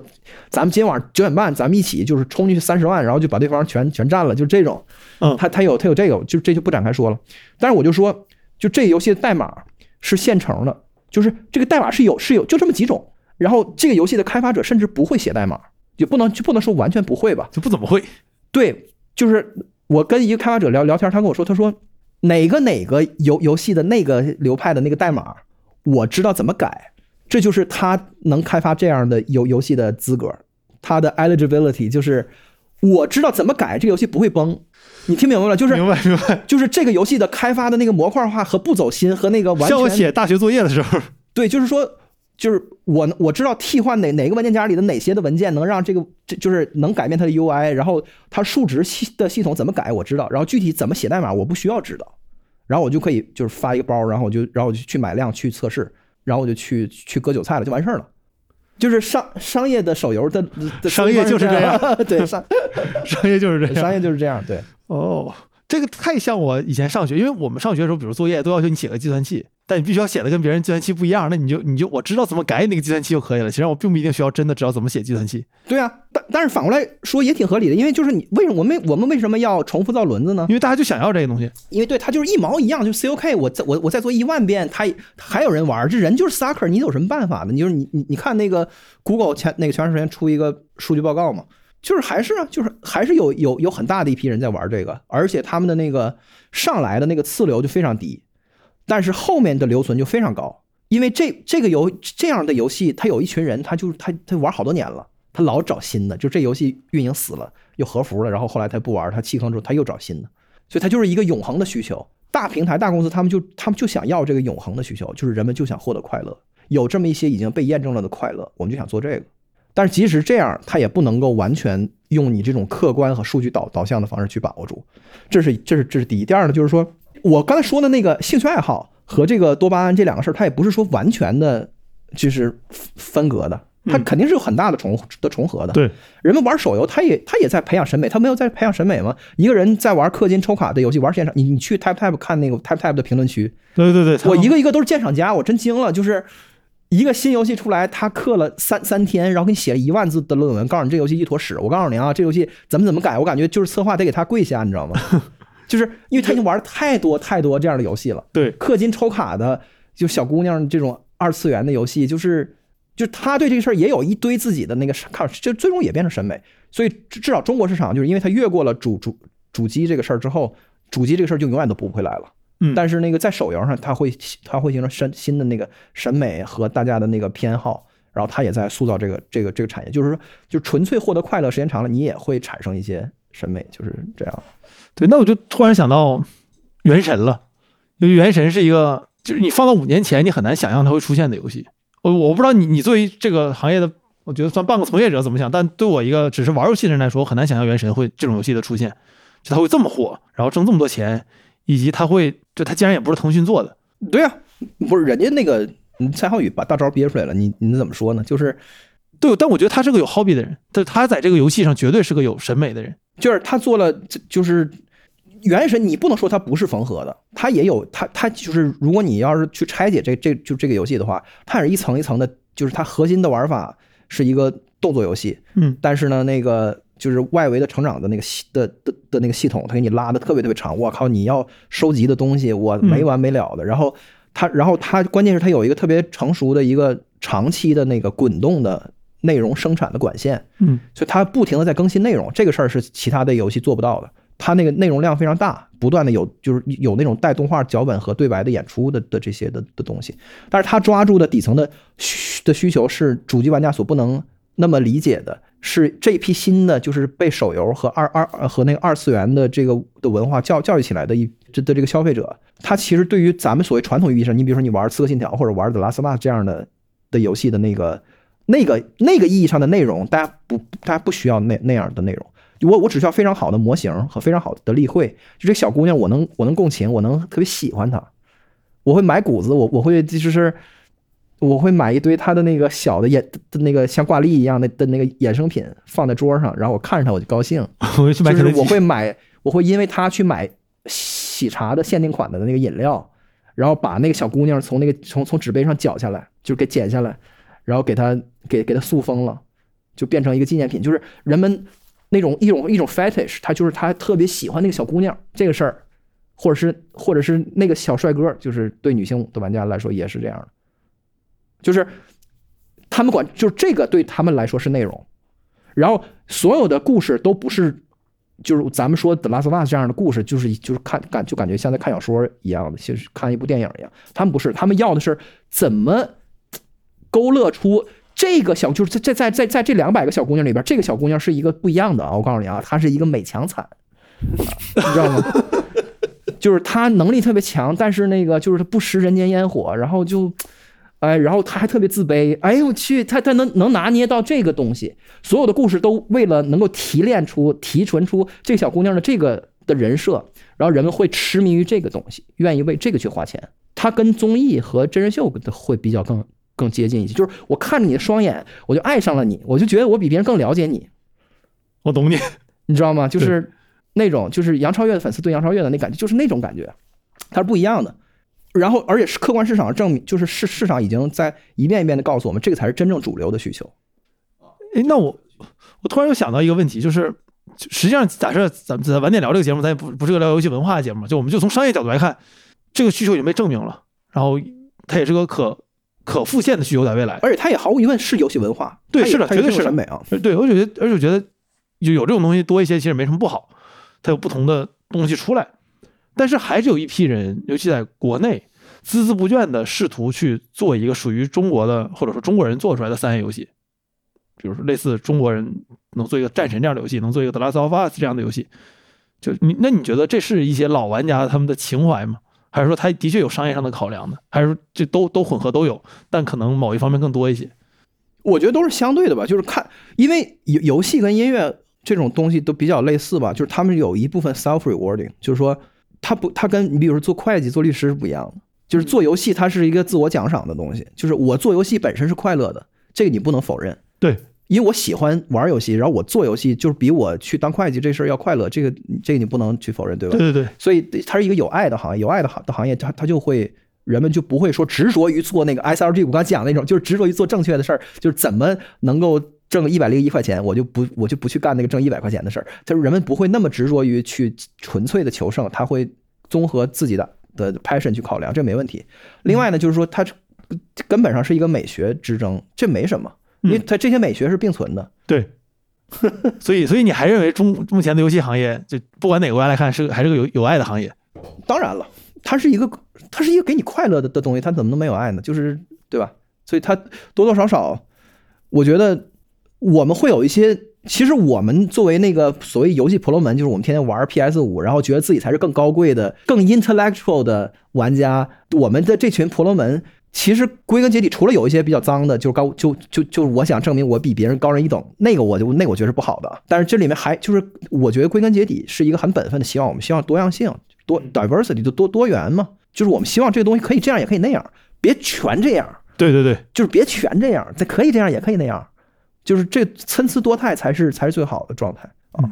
咱们今天晚上九点半咱们一起就是冲进去三十万，然后就把对方全全占了，就这种。嗯他他有他有这个，就这就不展开说了。但是我就说，就这个游戏的代码是现成的，就是这个代码是有是有就这么几种，然后这个游戏的开发者甚至不会写代码，也不能就不能说完全不会吧。就不怎么会。对，就是我跟一个开发者聊聊天，他跟我说，他说哪个哪个游游戏的那个流派的那个代码，我知道怎么改，这就是他能开发这样的游游戏的资格，他的 eligibility 就是我知道怎么改，这个游戏不会崩。你听明白了？就是明白明白。就是这个游戏的开发的那个模块化和不走心和那个完像我写大学作业的时候，对，就是说，就是我我知道替换哪哪个文件夹里的哪些的文件能让这个这就是能改变它的 UI，然后它数值系的系统怎么改我知道，然后具体怎么写代码我不需要知道，然后我就可以就是发一个包，然后我就然后我就去买量去测试，然后我就去去割韭菜了，就完事儿了。就是商商业的手游的的商业就是这样，对商 商业就是这样。商业就是这样，对。哦，这个太像我以前上学，因为我们上学的时候，比如作业都要求你写个计算器，但你必须要写的跟别人计算器不一样，那你就你就我知道怎么改你那个计算器就可以了。其实我并不一定需要真的知道怎么写计算器，对啊，但但是反过来说也挺合理的，因为就是你为什么我们我们为什么要重复造轮子呢？因为大家就想要这个东西。因为对它就是一毛一样，就 COK，我再我我再做一万遍，它还有人玩，这人就是 sucker，你有什么办法呢？你就是你你你看那个 Google 前那个前段时间出一个数据报告嘛，就是还是啊，就是还是有有有很大的一批人在玩这个，而且他们的那个上来的那个次流就非常低，但是后面的留存就非常高，因为这这个游这样的游戏，他有一群人，他就他他玩好多年了。他老找新的，就这游戏运营死了，又合服了，然后后来他不玩，他弃坑之后他又找新的，所以他就是一个永恒的需求。大平台、大公司，他们就他们就想要这个永恒的需求，就是人们就想获得快乐，有这么一些已经被验证了的快乐，我们就想做这个。但是即使这样，它也不能够完全用你这种客观和数据导导向的方式去把握住。这是这是这是第一。第二呢，就是说我刚才说的那个兴趣爱好和这个多巴胺这两个事儿，它也不是说完全的，就是分隔的。它肯定是有很大的重的重合的。对，人们玩手游，他也他也在培养审美，他没有在培养审美吗？一个人在玩氪金抽卡的游戏，玩时间长，你你去 Tap Tap 看那个 Tap Tap 的评论区，对对对，我一个一个都是鉴赏家，我真惊了，就是。一个新游戏出来，他氪了三三天，然后给你写了一万字的论文，告诉你这游戏一坨屎。我告诉你啊，这游戏怎么怎么改，我感觉就是策划得给他跪下，你知道吗？就是因为他已经玩太多太多这样的游戏了。对，氪金抽卡的，就小姑娘这种二次元的游戏，就是就是他对这个事儿也有一堆自己的那个看，就最终也变成审美。所以至少中国市场，就是因为他越过了主主主机这个事儿之后，主机这个事儿就永远都补不回来了。嗯，但是那个在手游上，它会它会形成新新的那个审美和大家的那个偏好，然后它也在塑造这个这个这个产业，就是说，就纯粹获得快乐，时间长了，你也会产生一些审美，就是这样。对，那我就突然想到原神了，因为原神是一个，就是你放到五年前，你很难想象它会出现的游戏。我我不知道你你作为这个行业的，我觉得算半个从业者怎么想，但对我一个只是玩游戏的人来说，我很难想象原神会这种游戏的出现，就它会这么火，然后挣这么多钱。以及它会，就他竟然也不是腾讯做的，对呀、啊，不是人家那个蔡浩宇把大招憋出来了，你你怎么说呢？就是，对，但我觉得他是个有 hobby 的人，他他在这个游戏上绝对是个有审美的人，就是他做了，就是原神，你不能说他不是缝合的，他也有，他他就是，如果你要是去拆解这这就这个游戏的话，它是一层一层的，就是它核心的玩法是一个动作游戏，嗯，但是呢，那个。就是外围的成长的那个系的的的那个系统，它给你拉的特别特别长。我靠，你要收集的东西我没完没了的。然后它，然后它关键是它有一个特别成熟的一个长期的那个滚动的内容生产的管线，嗯，所以它不停的在更新内容。这个事儿是其他的游戏做不到的。它那个内容量非常大，不断的有就是有那种带动画脚本和对白的演出的的这些的的东西。但是它抓住的底层的需的需求是主机玩家所不能那么理解的。是这批新的，就是被手游和二二和那个二次元的这个的文化教教育起来的一这的这个消费者，他其实对于咱们所谓传统意义上，你比如说你玩《刺客信条》或者玩《The Last of Us》这样的的游戏的那个那个那个意义上的内容，大家不大家不需要那那样的内容。我我只需要非常好的模型和非常好的例会，就这小姑娘，我能我能共情，我能特别喜欢她，我会买谷子，我我会就是。我会买一堆他的那个小的衍的那个像挂历一样的的那个衍生品放在桌上，然后我看着它我就高兴。我就去买肯德基。就是我会买，我会因为他去买喜茶的限定款的那个饮料，然后把那个小姑娘从那个从从纸杯上绞下来，就给剪下来，然后给她给给她塑封了，就变成一个纪念品。就是人们那种一种一种 fetish，他就是他特别喜欢那个小姑娘这个事儿，或者是或者是那个小帅哥，就是对女性的玩家来说也是这样的，就是他们管就是这个对他们来说是内容，然后所有的故事都不是。就是咱们说《The Last of Us》这样的故事，就是就是看感就感觉像在看小说一样的，其实看一部电影一样。他们不是，他们要的是怎么勾勒出这个小，就是在在在在这两百个小姑娘里边，这个小姑娘是一个不一样的啊！我告诉你啊，她是一个美强惨，你知道吗？就是她能力特别强，但是那个就是她不食人间烟火，然后就。哎，然后他还特别自卑。哎呦我去，他他能能拿捏到这个东西，所有的故事都为了能够提炼出、提纯出这个小姑娘的这个的人设，然后人们会痴迷于这个东西，愿意为这个去花钱。它跟综艺和真人秀会比较更更接近一些。就是我看着你的双眼，我就爱上了你，我就觉得我比别人更了解你。我懂你，你知道吗？就是那种就是杨超越的粉丝对杨超越的那感觉，就是那种感觉，它是不一样的。然后，而且是客观市场证明，就是市市场已经在一遍一遍的告诉我们，这个才是真正主流的需求。哎，那我我突然又想到一个问题，就是实际上，假设咱们在晚点聊这个节目，咱也不不是个聊游戏文化的节目，就我们就从商业角度来看，这个需求已经被证明了，然后它也是个可可复现的需求，在未来，而且它也毫无疑问是游戏文化。对，是的，绝对是审美啊。对，我觉得，而且我觉得有有这种东西多一些，其实没什么不好，它有不同的东西出来，但是还是有一批人，尤其在国内。孜孜不倦地试图去做一个属于中国的，或者说中国人做出来的三 A 游戏，比如说类似中国人能做一个战神这样的游戏，能做一个 The Last of Us 这样的游戏，就你那你觉得这是一些老玩家他们的情怀吗？还是说他的确有商业上的考量呢？还是说这都都混合都有，但可能某一方面更多一些？我觉得都是相对的吧，就是看，因为游游戏跟音乐这种东西都比较类似吧，就是他们有一部分 self rewarding，就是说他不他跟你比如说做会计、做律师是不一样的。就是做游戏，它是一个自我奖赏的东西。就是我做游戏本身是快乐的，这个你不能否认。对，因为我喜欢玩游戏，然后我做游戏就是比我去当会计这事儿要快乐，这个这个你不能去否认，对吧？对对对。所以它是一个有爱的行业，有爱的行的行业，它它就会人们就不会说执着于做那个 SLG，我刚讲那种，就是执着于做正确的事儿，就是怎么能够挣一百零一块钱，我就不我就不去干那个挣一百块钱的事儿。就是人们不会那么执着于去纯粹的求胜，他会综合自己的。的 passion 去考量，这没问题。另外呢，就是说它根本上是一个美学之争，这没什么，因为它这些美学是并存的。对，所以所以你还认为中目前的游戏行业，就不管哪个国家来看，是还是个有有爱的行业？当然了，它是一个它是一个给你快乐的的东西，它怎么能没有爱呢？就是对吧？所以它多多少少，我觉得我们会有一些。其实我们作为那个所谓游戏婆罗门，就是我们天天玩 PS 五，然后觉得自己才是更高贵的、更 intellectual 的玩家。我们的这群婆罗门，其实归根结底，除了有一些比较脏的，就是高，就就就我想证明我比别人高人一等，那个我就那个我觉得是不好的。但是这里面还就是，我觉得归根结底是一个很本分的希望，我们希望多样性，多 diversity 就多多元嘛，就是我们希望这个东西可以这样，也可以那样，别全这样。对对对，就是别全这样，再可以这样，也可以那样。就是这参差多态才是才是最好的状态啊。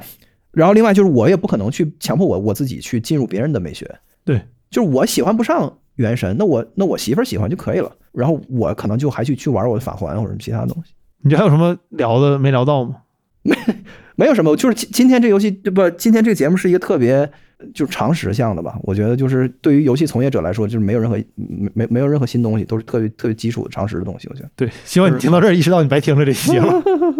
然后另外就是我也不可能去强迫我我自己去进入别人的美学。对，就是我喜欢不上原神，那我那我媳妇儿喜欢就可以了。然后我可能就还去去玩我的法环或者什么其他东西。你这还有什么聊的没聊到吗？没 没有什么，就是今今天这游戏不，今天这个节目是一个特别。就常识项的吧，我觉得就是对于游戏从业者来说，就是没有任何没没没有任何新东西，都是特别特别基础的常识的东西。我觉得对，希望你听到这儿意识到你白听了这期节目。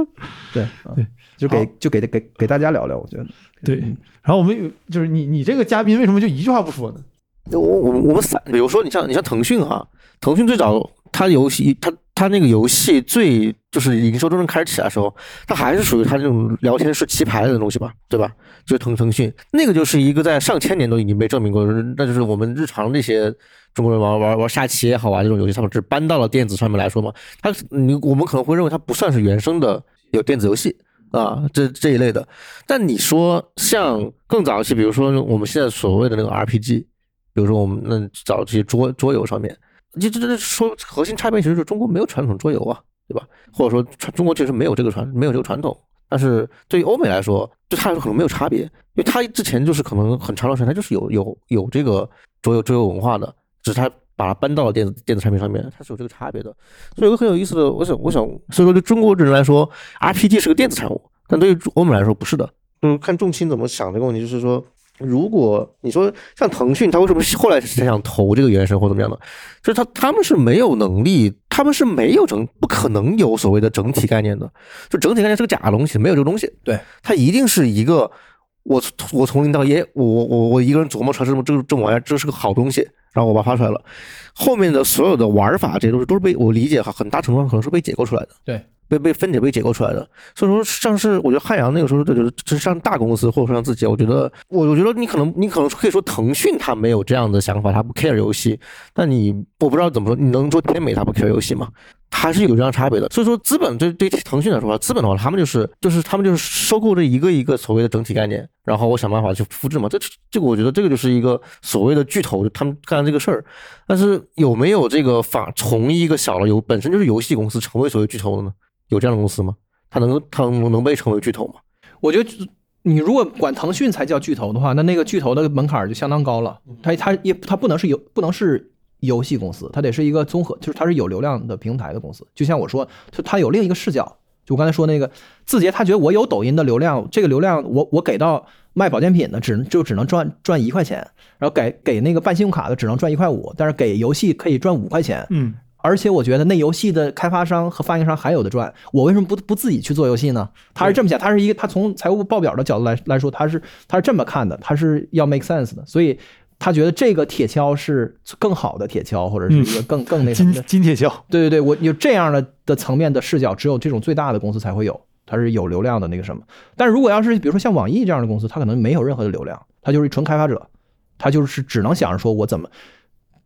对对，就给就给给给大家聊聊，我觉得对。然后我们有就是你你这个嘉宾为什么就一句话不说呢？我我我们散，比如说你像你像腾讯哈，腾讯最早它游戏它。他那个游戏最就是营收真正开始起来的时候，它还是属于它那种聊天式棋牌类的东西吧，对吧？就腾腾讯那个就是一个在上千年都已经被证明过，那就是我们日常那些中国人玩玩玩下棋也好啊，这种游戏他们只搬到了电子上面来说嘛。它你我们可能会认为它不算是原生的有电子游戏啊，这这一类的。但你说像更早期，比如说我们现在所谓的那个 RPG，比如说我们那早期桌桌游上面。这这这说核心差别其实就是中国没有传统桌游啊，对吧？或者说传中国确实没有这个传没有这个传统，但是对于欧美来说，对他来说可能没有差别，因为他之前就是可能很长的时间他就是有有有这个桌游桌游文化的，只是他把它搬到了电子电子产品上面，它是有这个差别的。所以有个很有意思的，我想我想，所以说对中国人来说，RPG 是个电子产物，但对于欧美来说不是的。就是看重心怎么想这个问题，就是说。如果你说像腾讯，他为什么后来才想投这个原神或怎么样的？就是他他们是没有能力，他们是没有整，不可能有所谓的整体概念的。就整体概念是个假的东西，没有这个东西。对，它一定是一个我我从零到一，我我我一个人琢磨出来这么这这么玩意儿，这是个好东西，然后我把它发出来了。后面的所有的玩法，这些东西都是被我理解哈，很大程度上可能是被解构出来的。对。被被分解、被解构出来的，所以说像是我觉得汉阳那个时候，就觉得就是像大公司或者说像自己，我觉得我我觉得你可能你可能可以说腾讯它没有这样的想法，它不 care 游戏，但你我不知道怎么说，你能说天美它不 care 游戏吗？还是有这样差别的。所以说资本对对腾讯来说，资本的话，他们就是就是他们就是收购这一个一个所谓的整体概念，然后我想办法去复制嘛。这这个我觉得这个就是一个所谓的巨头他们干这个事儿，但是有没有这个法从一个小的游本身就是游戏公司成为所谓巨头的呢？有这样的公司吗？它能它能能被称为巨头吗？我觉得你如果管腾讯才叫巨头的话，那那个巨头的门槛就相当高了。它它也它不能是游不能是游戏公司，它得是一个综合，就是它是有流量的平台的公司。就像我说，它它有另一个视角。就我刚才说那个字节，他觉得我有抖音的流量，这个流量我我给到卖保健品的，只就只能赚赚一块钱，然后给给那个办信用卡的只能赚一块五，但是给游戏可以赚五块钱。嗯。而且我觉得那游戏的开发商和发行商还有的赚，我为什么不不自己去做游戏呢？他是这么想，他是一个他从财务报表的角度来来说，他是他是这么看的，他是要 make sense 的，所以他觉得这个铁锹是更好的铁锹，或者是一个更更那什么的金铁锹。对对对，我有这样的的层面的视角，只有这种最大的公司才会有，它是有流量的那个什么。但如果要是比如说像网易这样的公司，它可能没有任何的流量，它就是纯开发者，他就是只能想着说我怎么，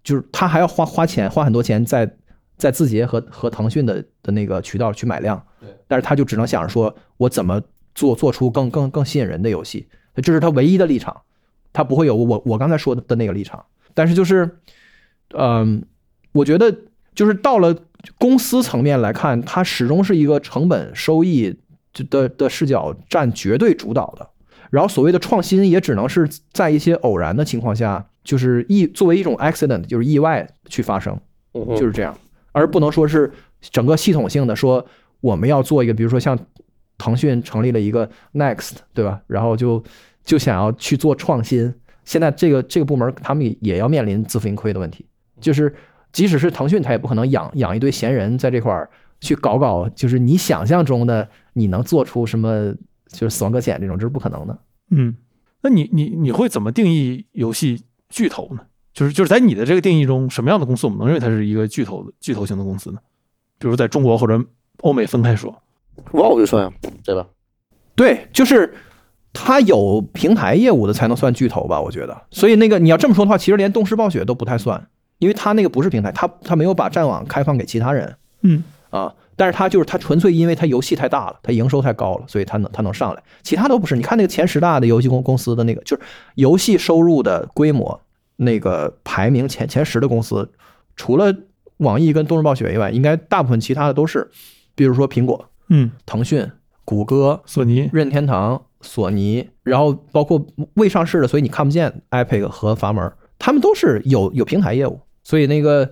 就是他还要花花钱花很多钱在。在字节和和腾讯的的那个渠道去买量，对，但是他就只能想着说，我怎么做做出更更更吸引人的游戏，这是他唯一的立场，他不会有我我刚才说的的那个立场。但是就是，嗯，我觉得就是到了公司层面来看，它始终是一个成本收益的的视角占绝对主导的。然后所谓的创新也只能是在一些偶然的情况下，就是意作为一种 accident，就是意外去发生，就是这样。而不能说是整个系统性的说我们要做一个，比如说像腾讯成立了一个 Next，对吧？然后就就想要去做创新。现在这个这个部门他们也要面临自负盈亏的问题，就是即使是腾讯，他也不可能养养一堆闲人在这块儿去搞搞，就是你想象中的你能做出什么，就是死亡搁浅这种，这是不可能的。嗯，那你你你会怎么定义游戏巨头呢？就是就是在你的这个定义中，什么样的公司我们能认为它是一个巨头的巨头型的公司呢？比如在中国或者欧美分开说，哇，我就说呀，对吧？对，就是它有平台业务的才能算巨头吧？我觉得。所以那个你要这么说的话，其实连动视暴雪都不太算，因为它那个不是平台，它它没有把战网开放给其他人。嗯啊，但是它就是它纯粹因为它游戏太大了，它营收太高了，所以它能它能上来，其他都不是。你看那个前十大的游戏公公司的那个，就是游戏收入的规模。那个排名前前十的公司，除了网易跟动视暴雪以外，应该大部分其他的都是，比如说苹果、嗯，腾讯、谷歌、索尼、任天堂、索尼，然后包括未上市的，所以你看不见 Epic 和阀门，他们都是有有平台业务，所以那个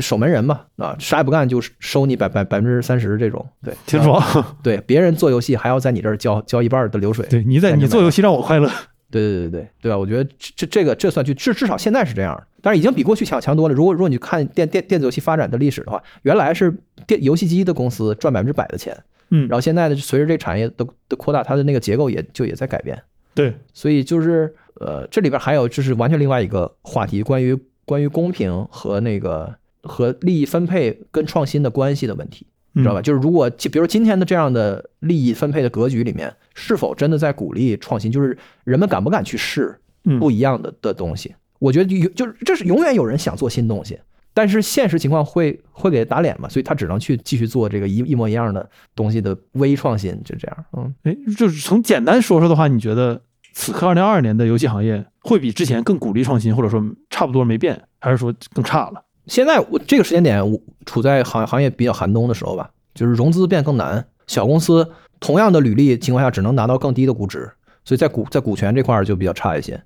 守门人嘛，啊，啥也不干就收你百百百分之三十这种，对，挺爽。对，别人做游戏还要在你这儿交交一半的流水，对你在你做游戏让我快乐。对对对对对吧？我觉得这这个这算去至至少现在是这样，但是已经比过去强强多了。如果如果你看电电电子游戏发展的历史的话，原来是电游戏机的公司赚百分之百的钱，嗯，然后现在呢，随着这产业的的扩大，它的那个结构也就也在改变。对，所以就是呃，这里边还有就是完全另外一个话题，关于关于公平和那个和利益分配跟创新的关系的问题。你知道吧？就是如果，比如今天的这样的利益分配的格局里面，是否真的在鼓励创新？就是人们敢不敢去试不一样的的东西？我觉得有，就是这是永远有人想做新东西，但是现实情况会会给打脸嘛，所以他只能去继续做这个一一模一样的东西的微创新，就这样。嗯，哎，就是从简单说说的话，你觉得此刻二零二二年的游戏行业会比之前更鼓励创新，或者说差不多没变，还是说更差了？现在我这个时间点，我处在行行业比较寒冬的时候吧，就是融资变更难，小公司同样的履历情况下，只能拿到更低的估值，所以在股在股权这块儿就比较差一些。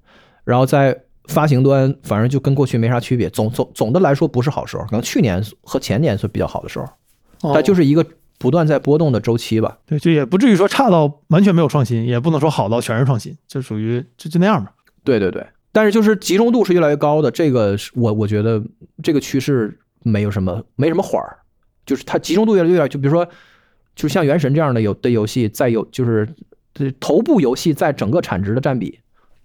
然后在发行端，反正就跟过去没啥区别。总总总的来说不是好时候，可能去年和前年是比较好的时候，但就是一个不断在波动的周期吧。对，就也不至于说差到完全没有创新，也不能说好到全是创新，就属于就就那样吧。对对对，但是就是集中度是越来越高的，这个是我我觉得这个趋势没有什么没什么缓儿，就是它集中度越来越。就比如说，就像《原神》这样的有的游戏，在有就是头部游戏在整个产值的占比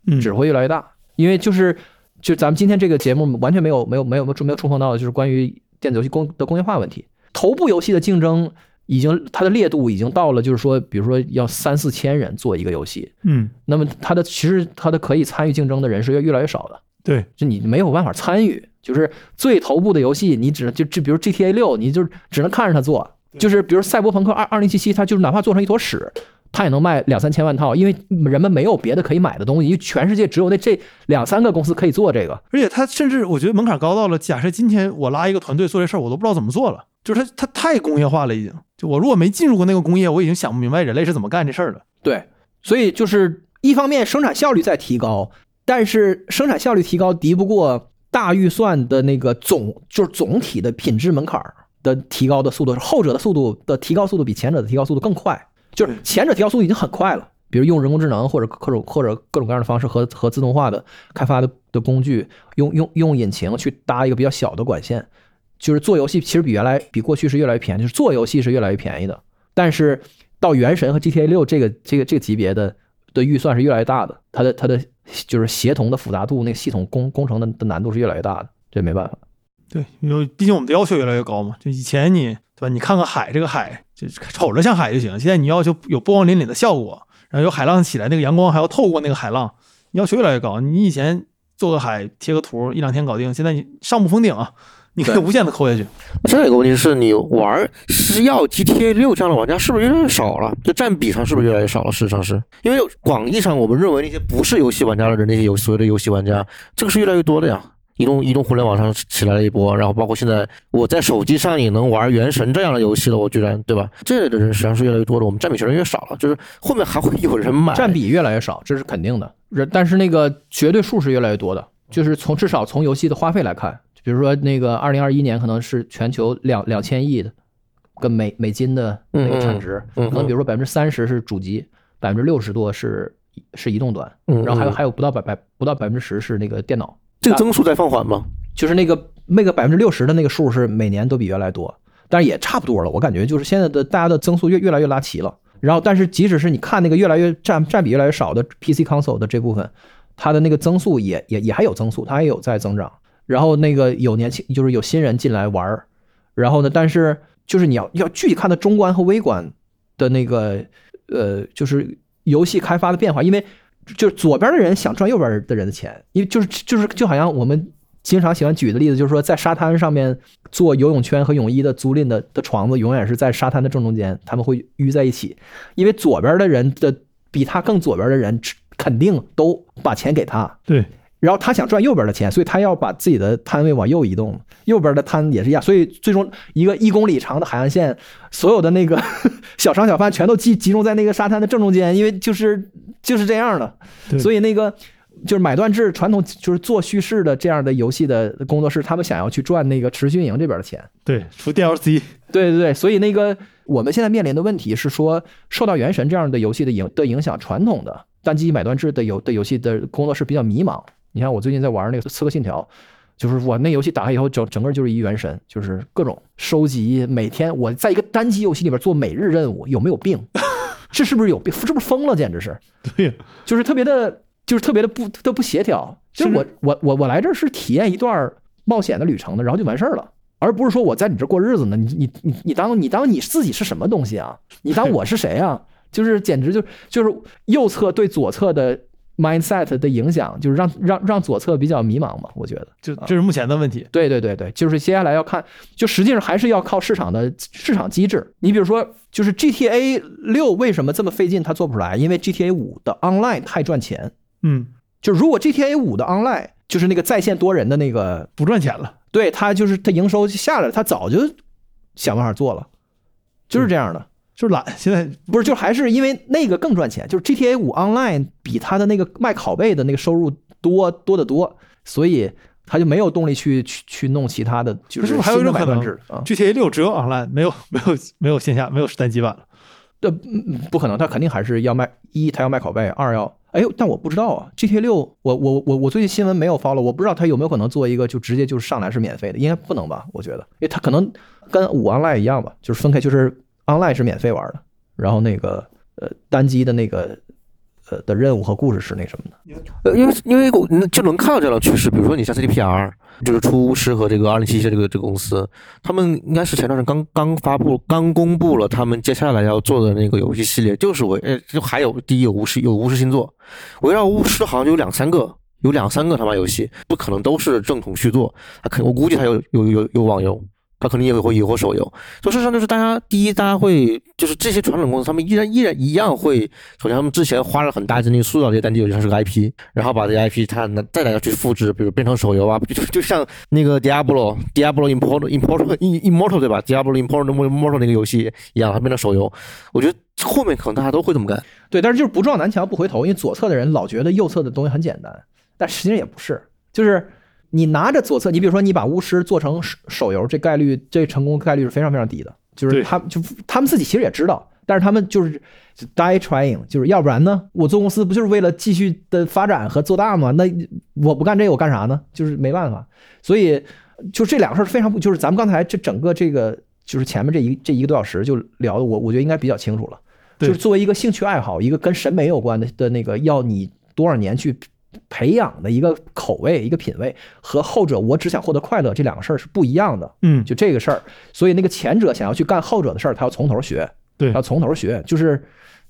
嗯，只会越来越大，因为就是就咱们今天这个节目完全没有没有没有没有没有触碰到的就是关于电子游戏工的工业化问题，头部游戏的竞争。已经，它的烈度已经到了，就是说，比如说要三四千人做一个游戏，嗯，那么它的其实它的可以参与竞争的人是越越来越少的，对，就你没有办法参与，就是最头部的游戏，你只能就就比如 GTA 六，你就只能看着它做，就是比如赛博朋克二二零七七，它就是哪怕做成一坨屎，它也能卖两三千万套，因为人们没有别的可以买的东西，因为全世界只有那这两三个公司可以做这个，而且它甚至我觉得门槛高到了，假设今天我拉一个团队做这事儿，我都不知道怎么做了，就是它它太工业化了，已经。就我如果没进入过那个工业，我已经想不明白人类是怎么干这事儿的。对，所以就是一方面生产效率在提高，但是生产效率提高敌不过大预算的那个总就是总体的品质门槛的提高的速度，后者的速度的提高速度比前者的提高速度更快，就是前者提高速度已经很快了。比如用人工智能或者各种或者各种各样的方式和和自动化的开发的的工具，用用用引擎去搭一个比较小的管线。就是做游戏其实比原来比过去是越来越便宜，就是做游戏是越来越便宜的。但是到原神和 GTA 六这个这个这个级别的的预算是越来越大的，它的它的就是协同的复杂度，那个系统工工程的的难度是越来越大的，这没办法。对，因为毕竟我们的要求越来越高嘛。就以前你对吧？你看看海，这个海就瞅着像海就行。现在你要求有波光粼粼的效果，然后有海浪起来，那个阳光还要透过那个海浪，要求越来越高。你以前做个海贴个图，一两天搞定，现在你上不封顶啊。你可以无限的抠下去。这个问题是你玩是要 GTA 六这样的玩家是不是越来越少了？就占比上是不是越来越少了？事实上是因为广义上我们认为那些不是游戏玩家的人那些游所谓的游戏玩家，这个是越来越多的呀。移动移动互联网上起来了一波，然后包括现在我在手机上也能玩原神这样的游戏了，我居然对吧？这类的人实际上是越来越多的，我们占比确实越少了，就是后面还会有人买，占比越来越少，这是肯定的。人但是那个绝对数是越来越多的，就是从至少从游戏的花费来看。比如说，那个二零二一年可能是全球两两千亿的个美美金的那个产值，可能比如说百分之三十是主机，百分之六十多是是移动端，然后还有还有不到百百不到百分之十是那个电脑。这个增速在放缓吗？就是那个那个百分之六十的那个数是每年都比原来多，但是也差不多了。我感觉就是现在的大家的增速越越来越拉齐了。然后，但是即使是你看那个越来越占占比越来越少的 PC console 的这部分，它的那个增速也也也还有增速，它也有在增长。然后那个有年轻，就是有新人进来玩儿，然后呢，但是就是你要要具体看到中观和微观的那个呃，就是游戏开发的变化，因为就是左边的人想赚右边的人的钱，因为就是就是就好像我们经常喜欢举的例子，就是说在沙滩上面做游泳圈和泳衣的租赁的的床子，永远是在沙滩的正中间，他们会淤在一起，因为左边的人的比他更左边的人肯定都把钱给他，对。然后他想赚右边的钱，所以他要把自己的摊位往右移动。右边的摊也是一样，所以最终一个一公里长的海岸线，所有的那个 小商小贩全都集集中在那个沙滩的正中间，因为就是就是这样的。所以那个就是买断制传统就是做叙事的这样的游戏的工作室，他们想要去赚那个持续运营这边的钱。对，出 DLC。对对对，所以那个我们现在面临的问题是说，受到《原神》这样的游戏的影的影响，传统的单机买断制的游的游戏的工作室比较迷茫。你看，我最近在玩那个《刺客信条》，就是我那游戏打开以后，整整个就是一原神，就是各种收集。每天我在一个单机游戏里边做每日任务，有没有病？这是不是有病？是不是疯了？简直是！对，就是特别的，就是特别的不都不协调。就是我我我我来这是体验一段冒险的旅程的，然后就完事儿了，而不是说我在你这过日子呢。你你你你当你当你自己是什么东西啊？你当我是谁啊？就是简直就就是右侧对左侧的。Mindset 的影响就是让让让左侧比较迷茫嘛，我觉得就这是目前的问题。对对对对，就是接下来要看，就实际上还是要靠市场的市场机制。你比如说，就是 GTA 六为什么这么费劲，它做不出来？因为 GTA 五的 online 太赚钱。嗯，就如果 GTA 五的 online 就是那个在线多人的那个，不赚钱了。对它就是它营收下来了，他早就想办法做了，就是这样的。就是懒，现在不是，就还是因为那个更赚钱，就是 GTA 五 Online 比他的那个卖拷贝的那个收入多多得多，所以他就没有动力去去去弄其他的，就不是还有一种可能，GTA 六只有 online，没有没有没有线下，没有单机版了。对，嗯不可能，他肯定还是要卖一，他要卖拷贝；二要，哎呦，但我不知道啊，GTA 六，我我我我最近新闻没有 follow，我不知道他有没有可能做一个就直接就是上来是免费的，应该不能吧？我觉得，因为他可能跟五 online 一样吧，就是分开，就是 online 是免费玩的，然后那个呃单机的那个呃的任务和故事是那什么的。呃，因为因为就能看到这样的趋势，比如说你像 CDPR，就是出巫师和这个二零七七这个这个公司，他们应该是前段时间刚刚发布、刚公布了他们接下来要做的那个游戏系列，就是我呃，就还有第一有巫师有巫师星座，围绕巫师好像有两三个，有两三个他妈游戏，不可能都是正统续作，他肯我估计他有有有有网游。它肯定也会也会手游，所以事实上就是大家第一，大家会就是这些传统公司，他们依然依然一样会，首先他们之前花了很大精力塑造这些单机游戏，它是个 IP，然后把这些 IP 它呢再大家去复制，比如变成手游啊，就就像那个 Diablo Diablo Immortal Immortal Immortal 对吧？Diablo Immortal Immortal 那个游戏一样，它变成手游，我觉得后面可能大家都会这么干。对，但是就是不撞南墙不回头，因为左侧的人老觉得右侧的东西很简单，但实际上也不是，就是。你拿着左侧，你比如说你把巫师做成手手游，这概率这成功概率是非常非常低的。就是他就他们自己其实也知道，但是他们就是 die trying，就是要不然呢，我做公司不就是为了继续的发展和做大吗？那我不干这个我干啥呢？就是没办法。所以就这两个事儿非常不，就是咱们刚才这整个这个就是前面这一这一个多小时就聊的，我我觉得应该比较清楚了。就是作为一个兴趣爱好，一个跟审美有关的的那个，要你多少年去。培养的一个口味、一个品味，和后者我只想获得快乐这两个事儿是不一样的。嗯，就这个事儿，所以那个前者想要去干后者的事儿，他要从头学，对，要从头学，就是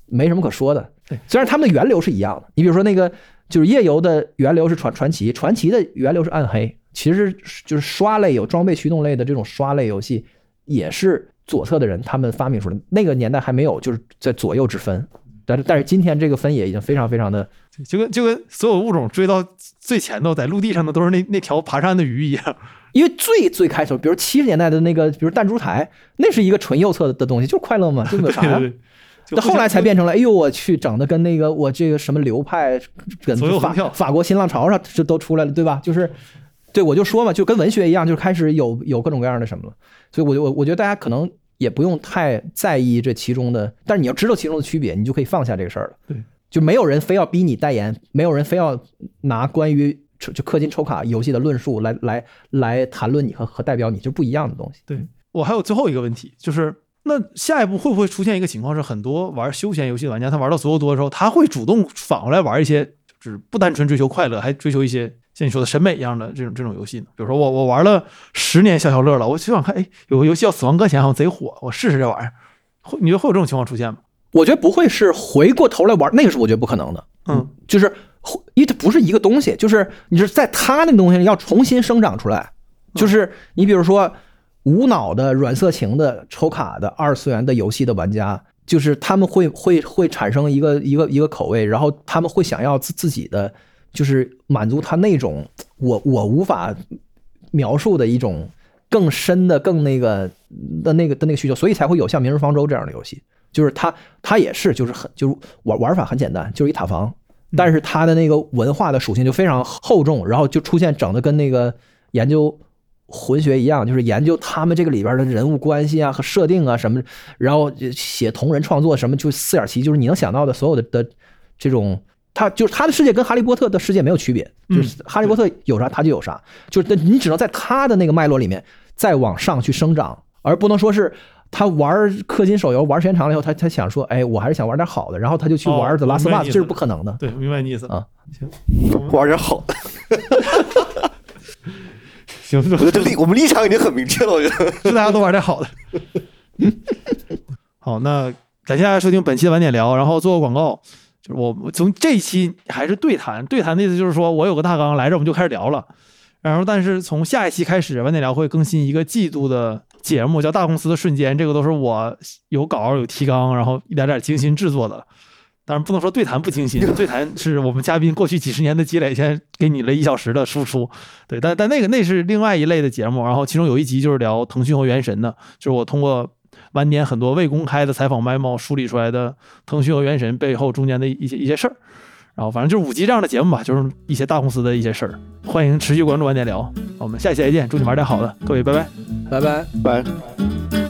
没什么可说的。对，虽然他们的源流是一样的，你比如说那个就是夜游的源流是传传奇，传奇的源流是暗黑，其实就是刷类有装备驱动类的这种刷类游戏，也是左侧的人他们发明出来的。那个年代还没有就是在左右之分。但是但是今天这个分野已经非常非常的，就跟就跟所有物种追到最前头，在陆地上的都是那那条爬山的鱼一样。因为最最开始，比如七十年代的那个，比如弹珠台，那是一个纯右侧的东西，就是快乐嘛，就没 啥呀。那后来才变成了，哎呦我去，整的跟那个我这个什么流派，跟法法国新浪潮上这都出来了，对吧？就是，对我就说嘛，就跟文学一样，就开始有有各种各样的什么了。所以我就我我觉得大家可能。也不用太在意这其中的，但是你要知道其中的区别，你就可以放下这个事儿了。对，就没有人非要逼你代言，没有人非要拿关于就氪金抽卡游戏的论述来来来谈论你和和代表你，就不一样的东西。对我还有最后一个问题，就是那下一步会不会出现一个情况，是很多玩休闲游戏的玩家，他玩到足够多的时候，他会主动反过来玩一些，就是不单纯追求快乐，还追求一些。像你说的审美一样的这种这种游戏呢，比如说我我玩了十年消消乐了，我就想看，哎，有个游戏叫《死亡搁浅》，好像贼火，我试试这玩意儿。会你觉得会有这种情况出现吗？我觉得不会，是回过头来玩，那个是我觉得不可能的。嗯，就是因为它不是一个东西，就是你是在它那个东西要重新生长出来。就是你比如说无脑的软色情的抽卡的二次元的游戏的玩家，就是他们会会会产生一个一个一个口味，然后他们会想要自自己的。就是满足他那种我我无法描述的一种更深的、更那个的那个的那个需求，所以才会有像《明日方舟》这样的游戏。就是它它也是就是很就是玩玩法很简单，就是一塔防，但是它的那个文化的属性就非常厚重，然后就出现整的跟那个研究魂学一样，就是研究他们这个里边的人物关系啊和设定啊什么，然后写同人创作什么，就四点七，就是你能想到的所有的的这种。他就是他的世界跟哈利波特的世界没有区别，就是哈利波特有啥他就有啥，就是你只能在他的那个脉络里面再往上去生长，而不能说是他玩氪金手游玩时间长了以后，他他想说，哎，我还是想玩点好的，然后他就去玩 The Last of Us，这是不可能的。对，明白你意思啊。行，玩点好的。行，我觉得立我们立场已经很明确了，我觉得是大家都玩点好的。好，那感谢大家收听本期的晚点聊，然后做个广告。就是我从这一期还是对谈，对谈的意思就是说我有个大纲来这我们就开始聊了，然后但是从下一期开始，晚点聊会更新一个季度的节目，叫《大公司的瞬间》，这个都是我有稿有提纲，然后一点点精心制作的。当然不能说对谈不精心，对谈是我们嘉宾过去几十年的积累，现在给你了一小时的输出。对，但但那个那是另外一类的节目，然后其中有一集就是聊腾讯和原神的，就是我通过晚点很多未公开的采访 memo 梳理出来的腾讯和原神背后中间的一些一些事儿。然后反正就是五级这样的节目吧，就是一些大公司的一些事儿。欢迎持续关注晚点聊，我们下期再见，祝你玩点好的，各位拜拜。拜拜。拜。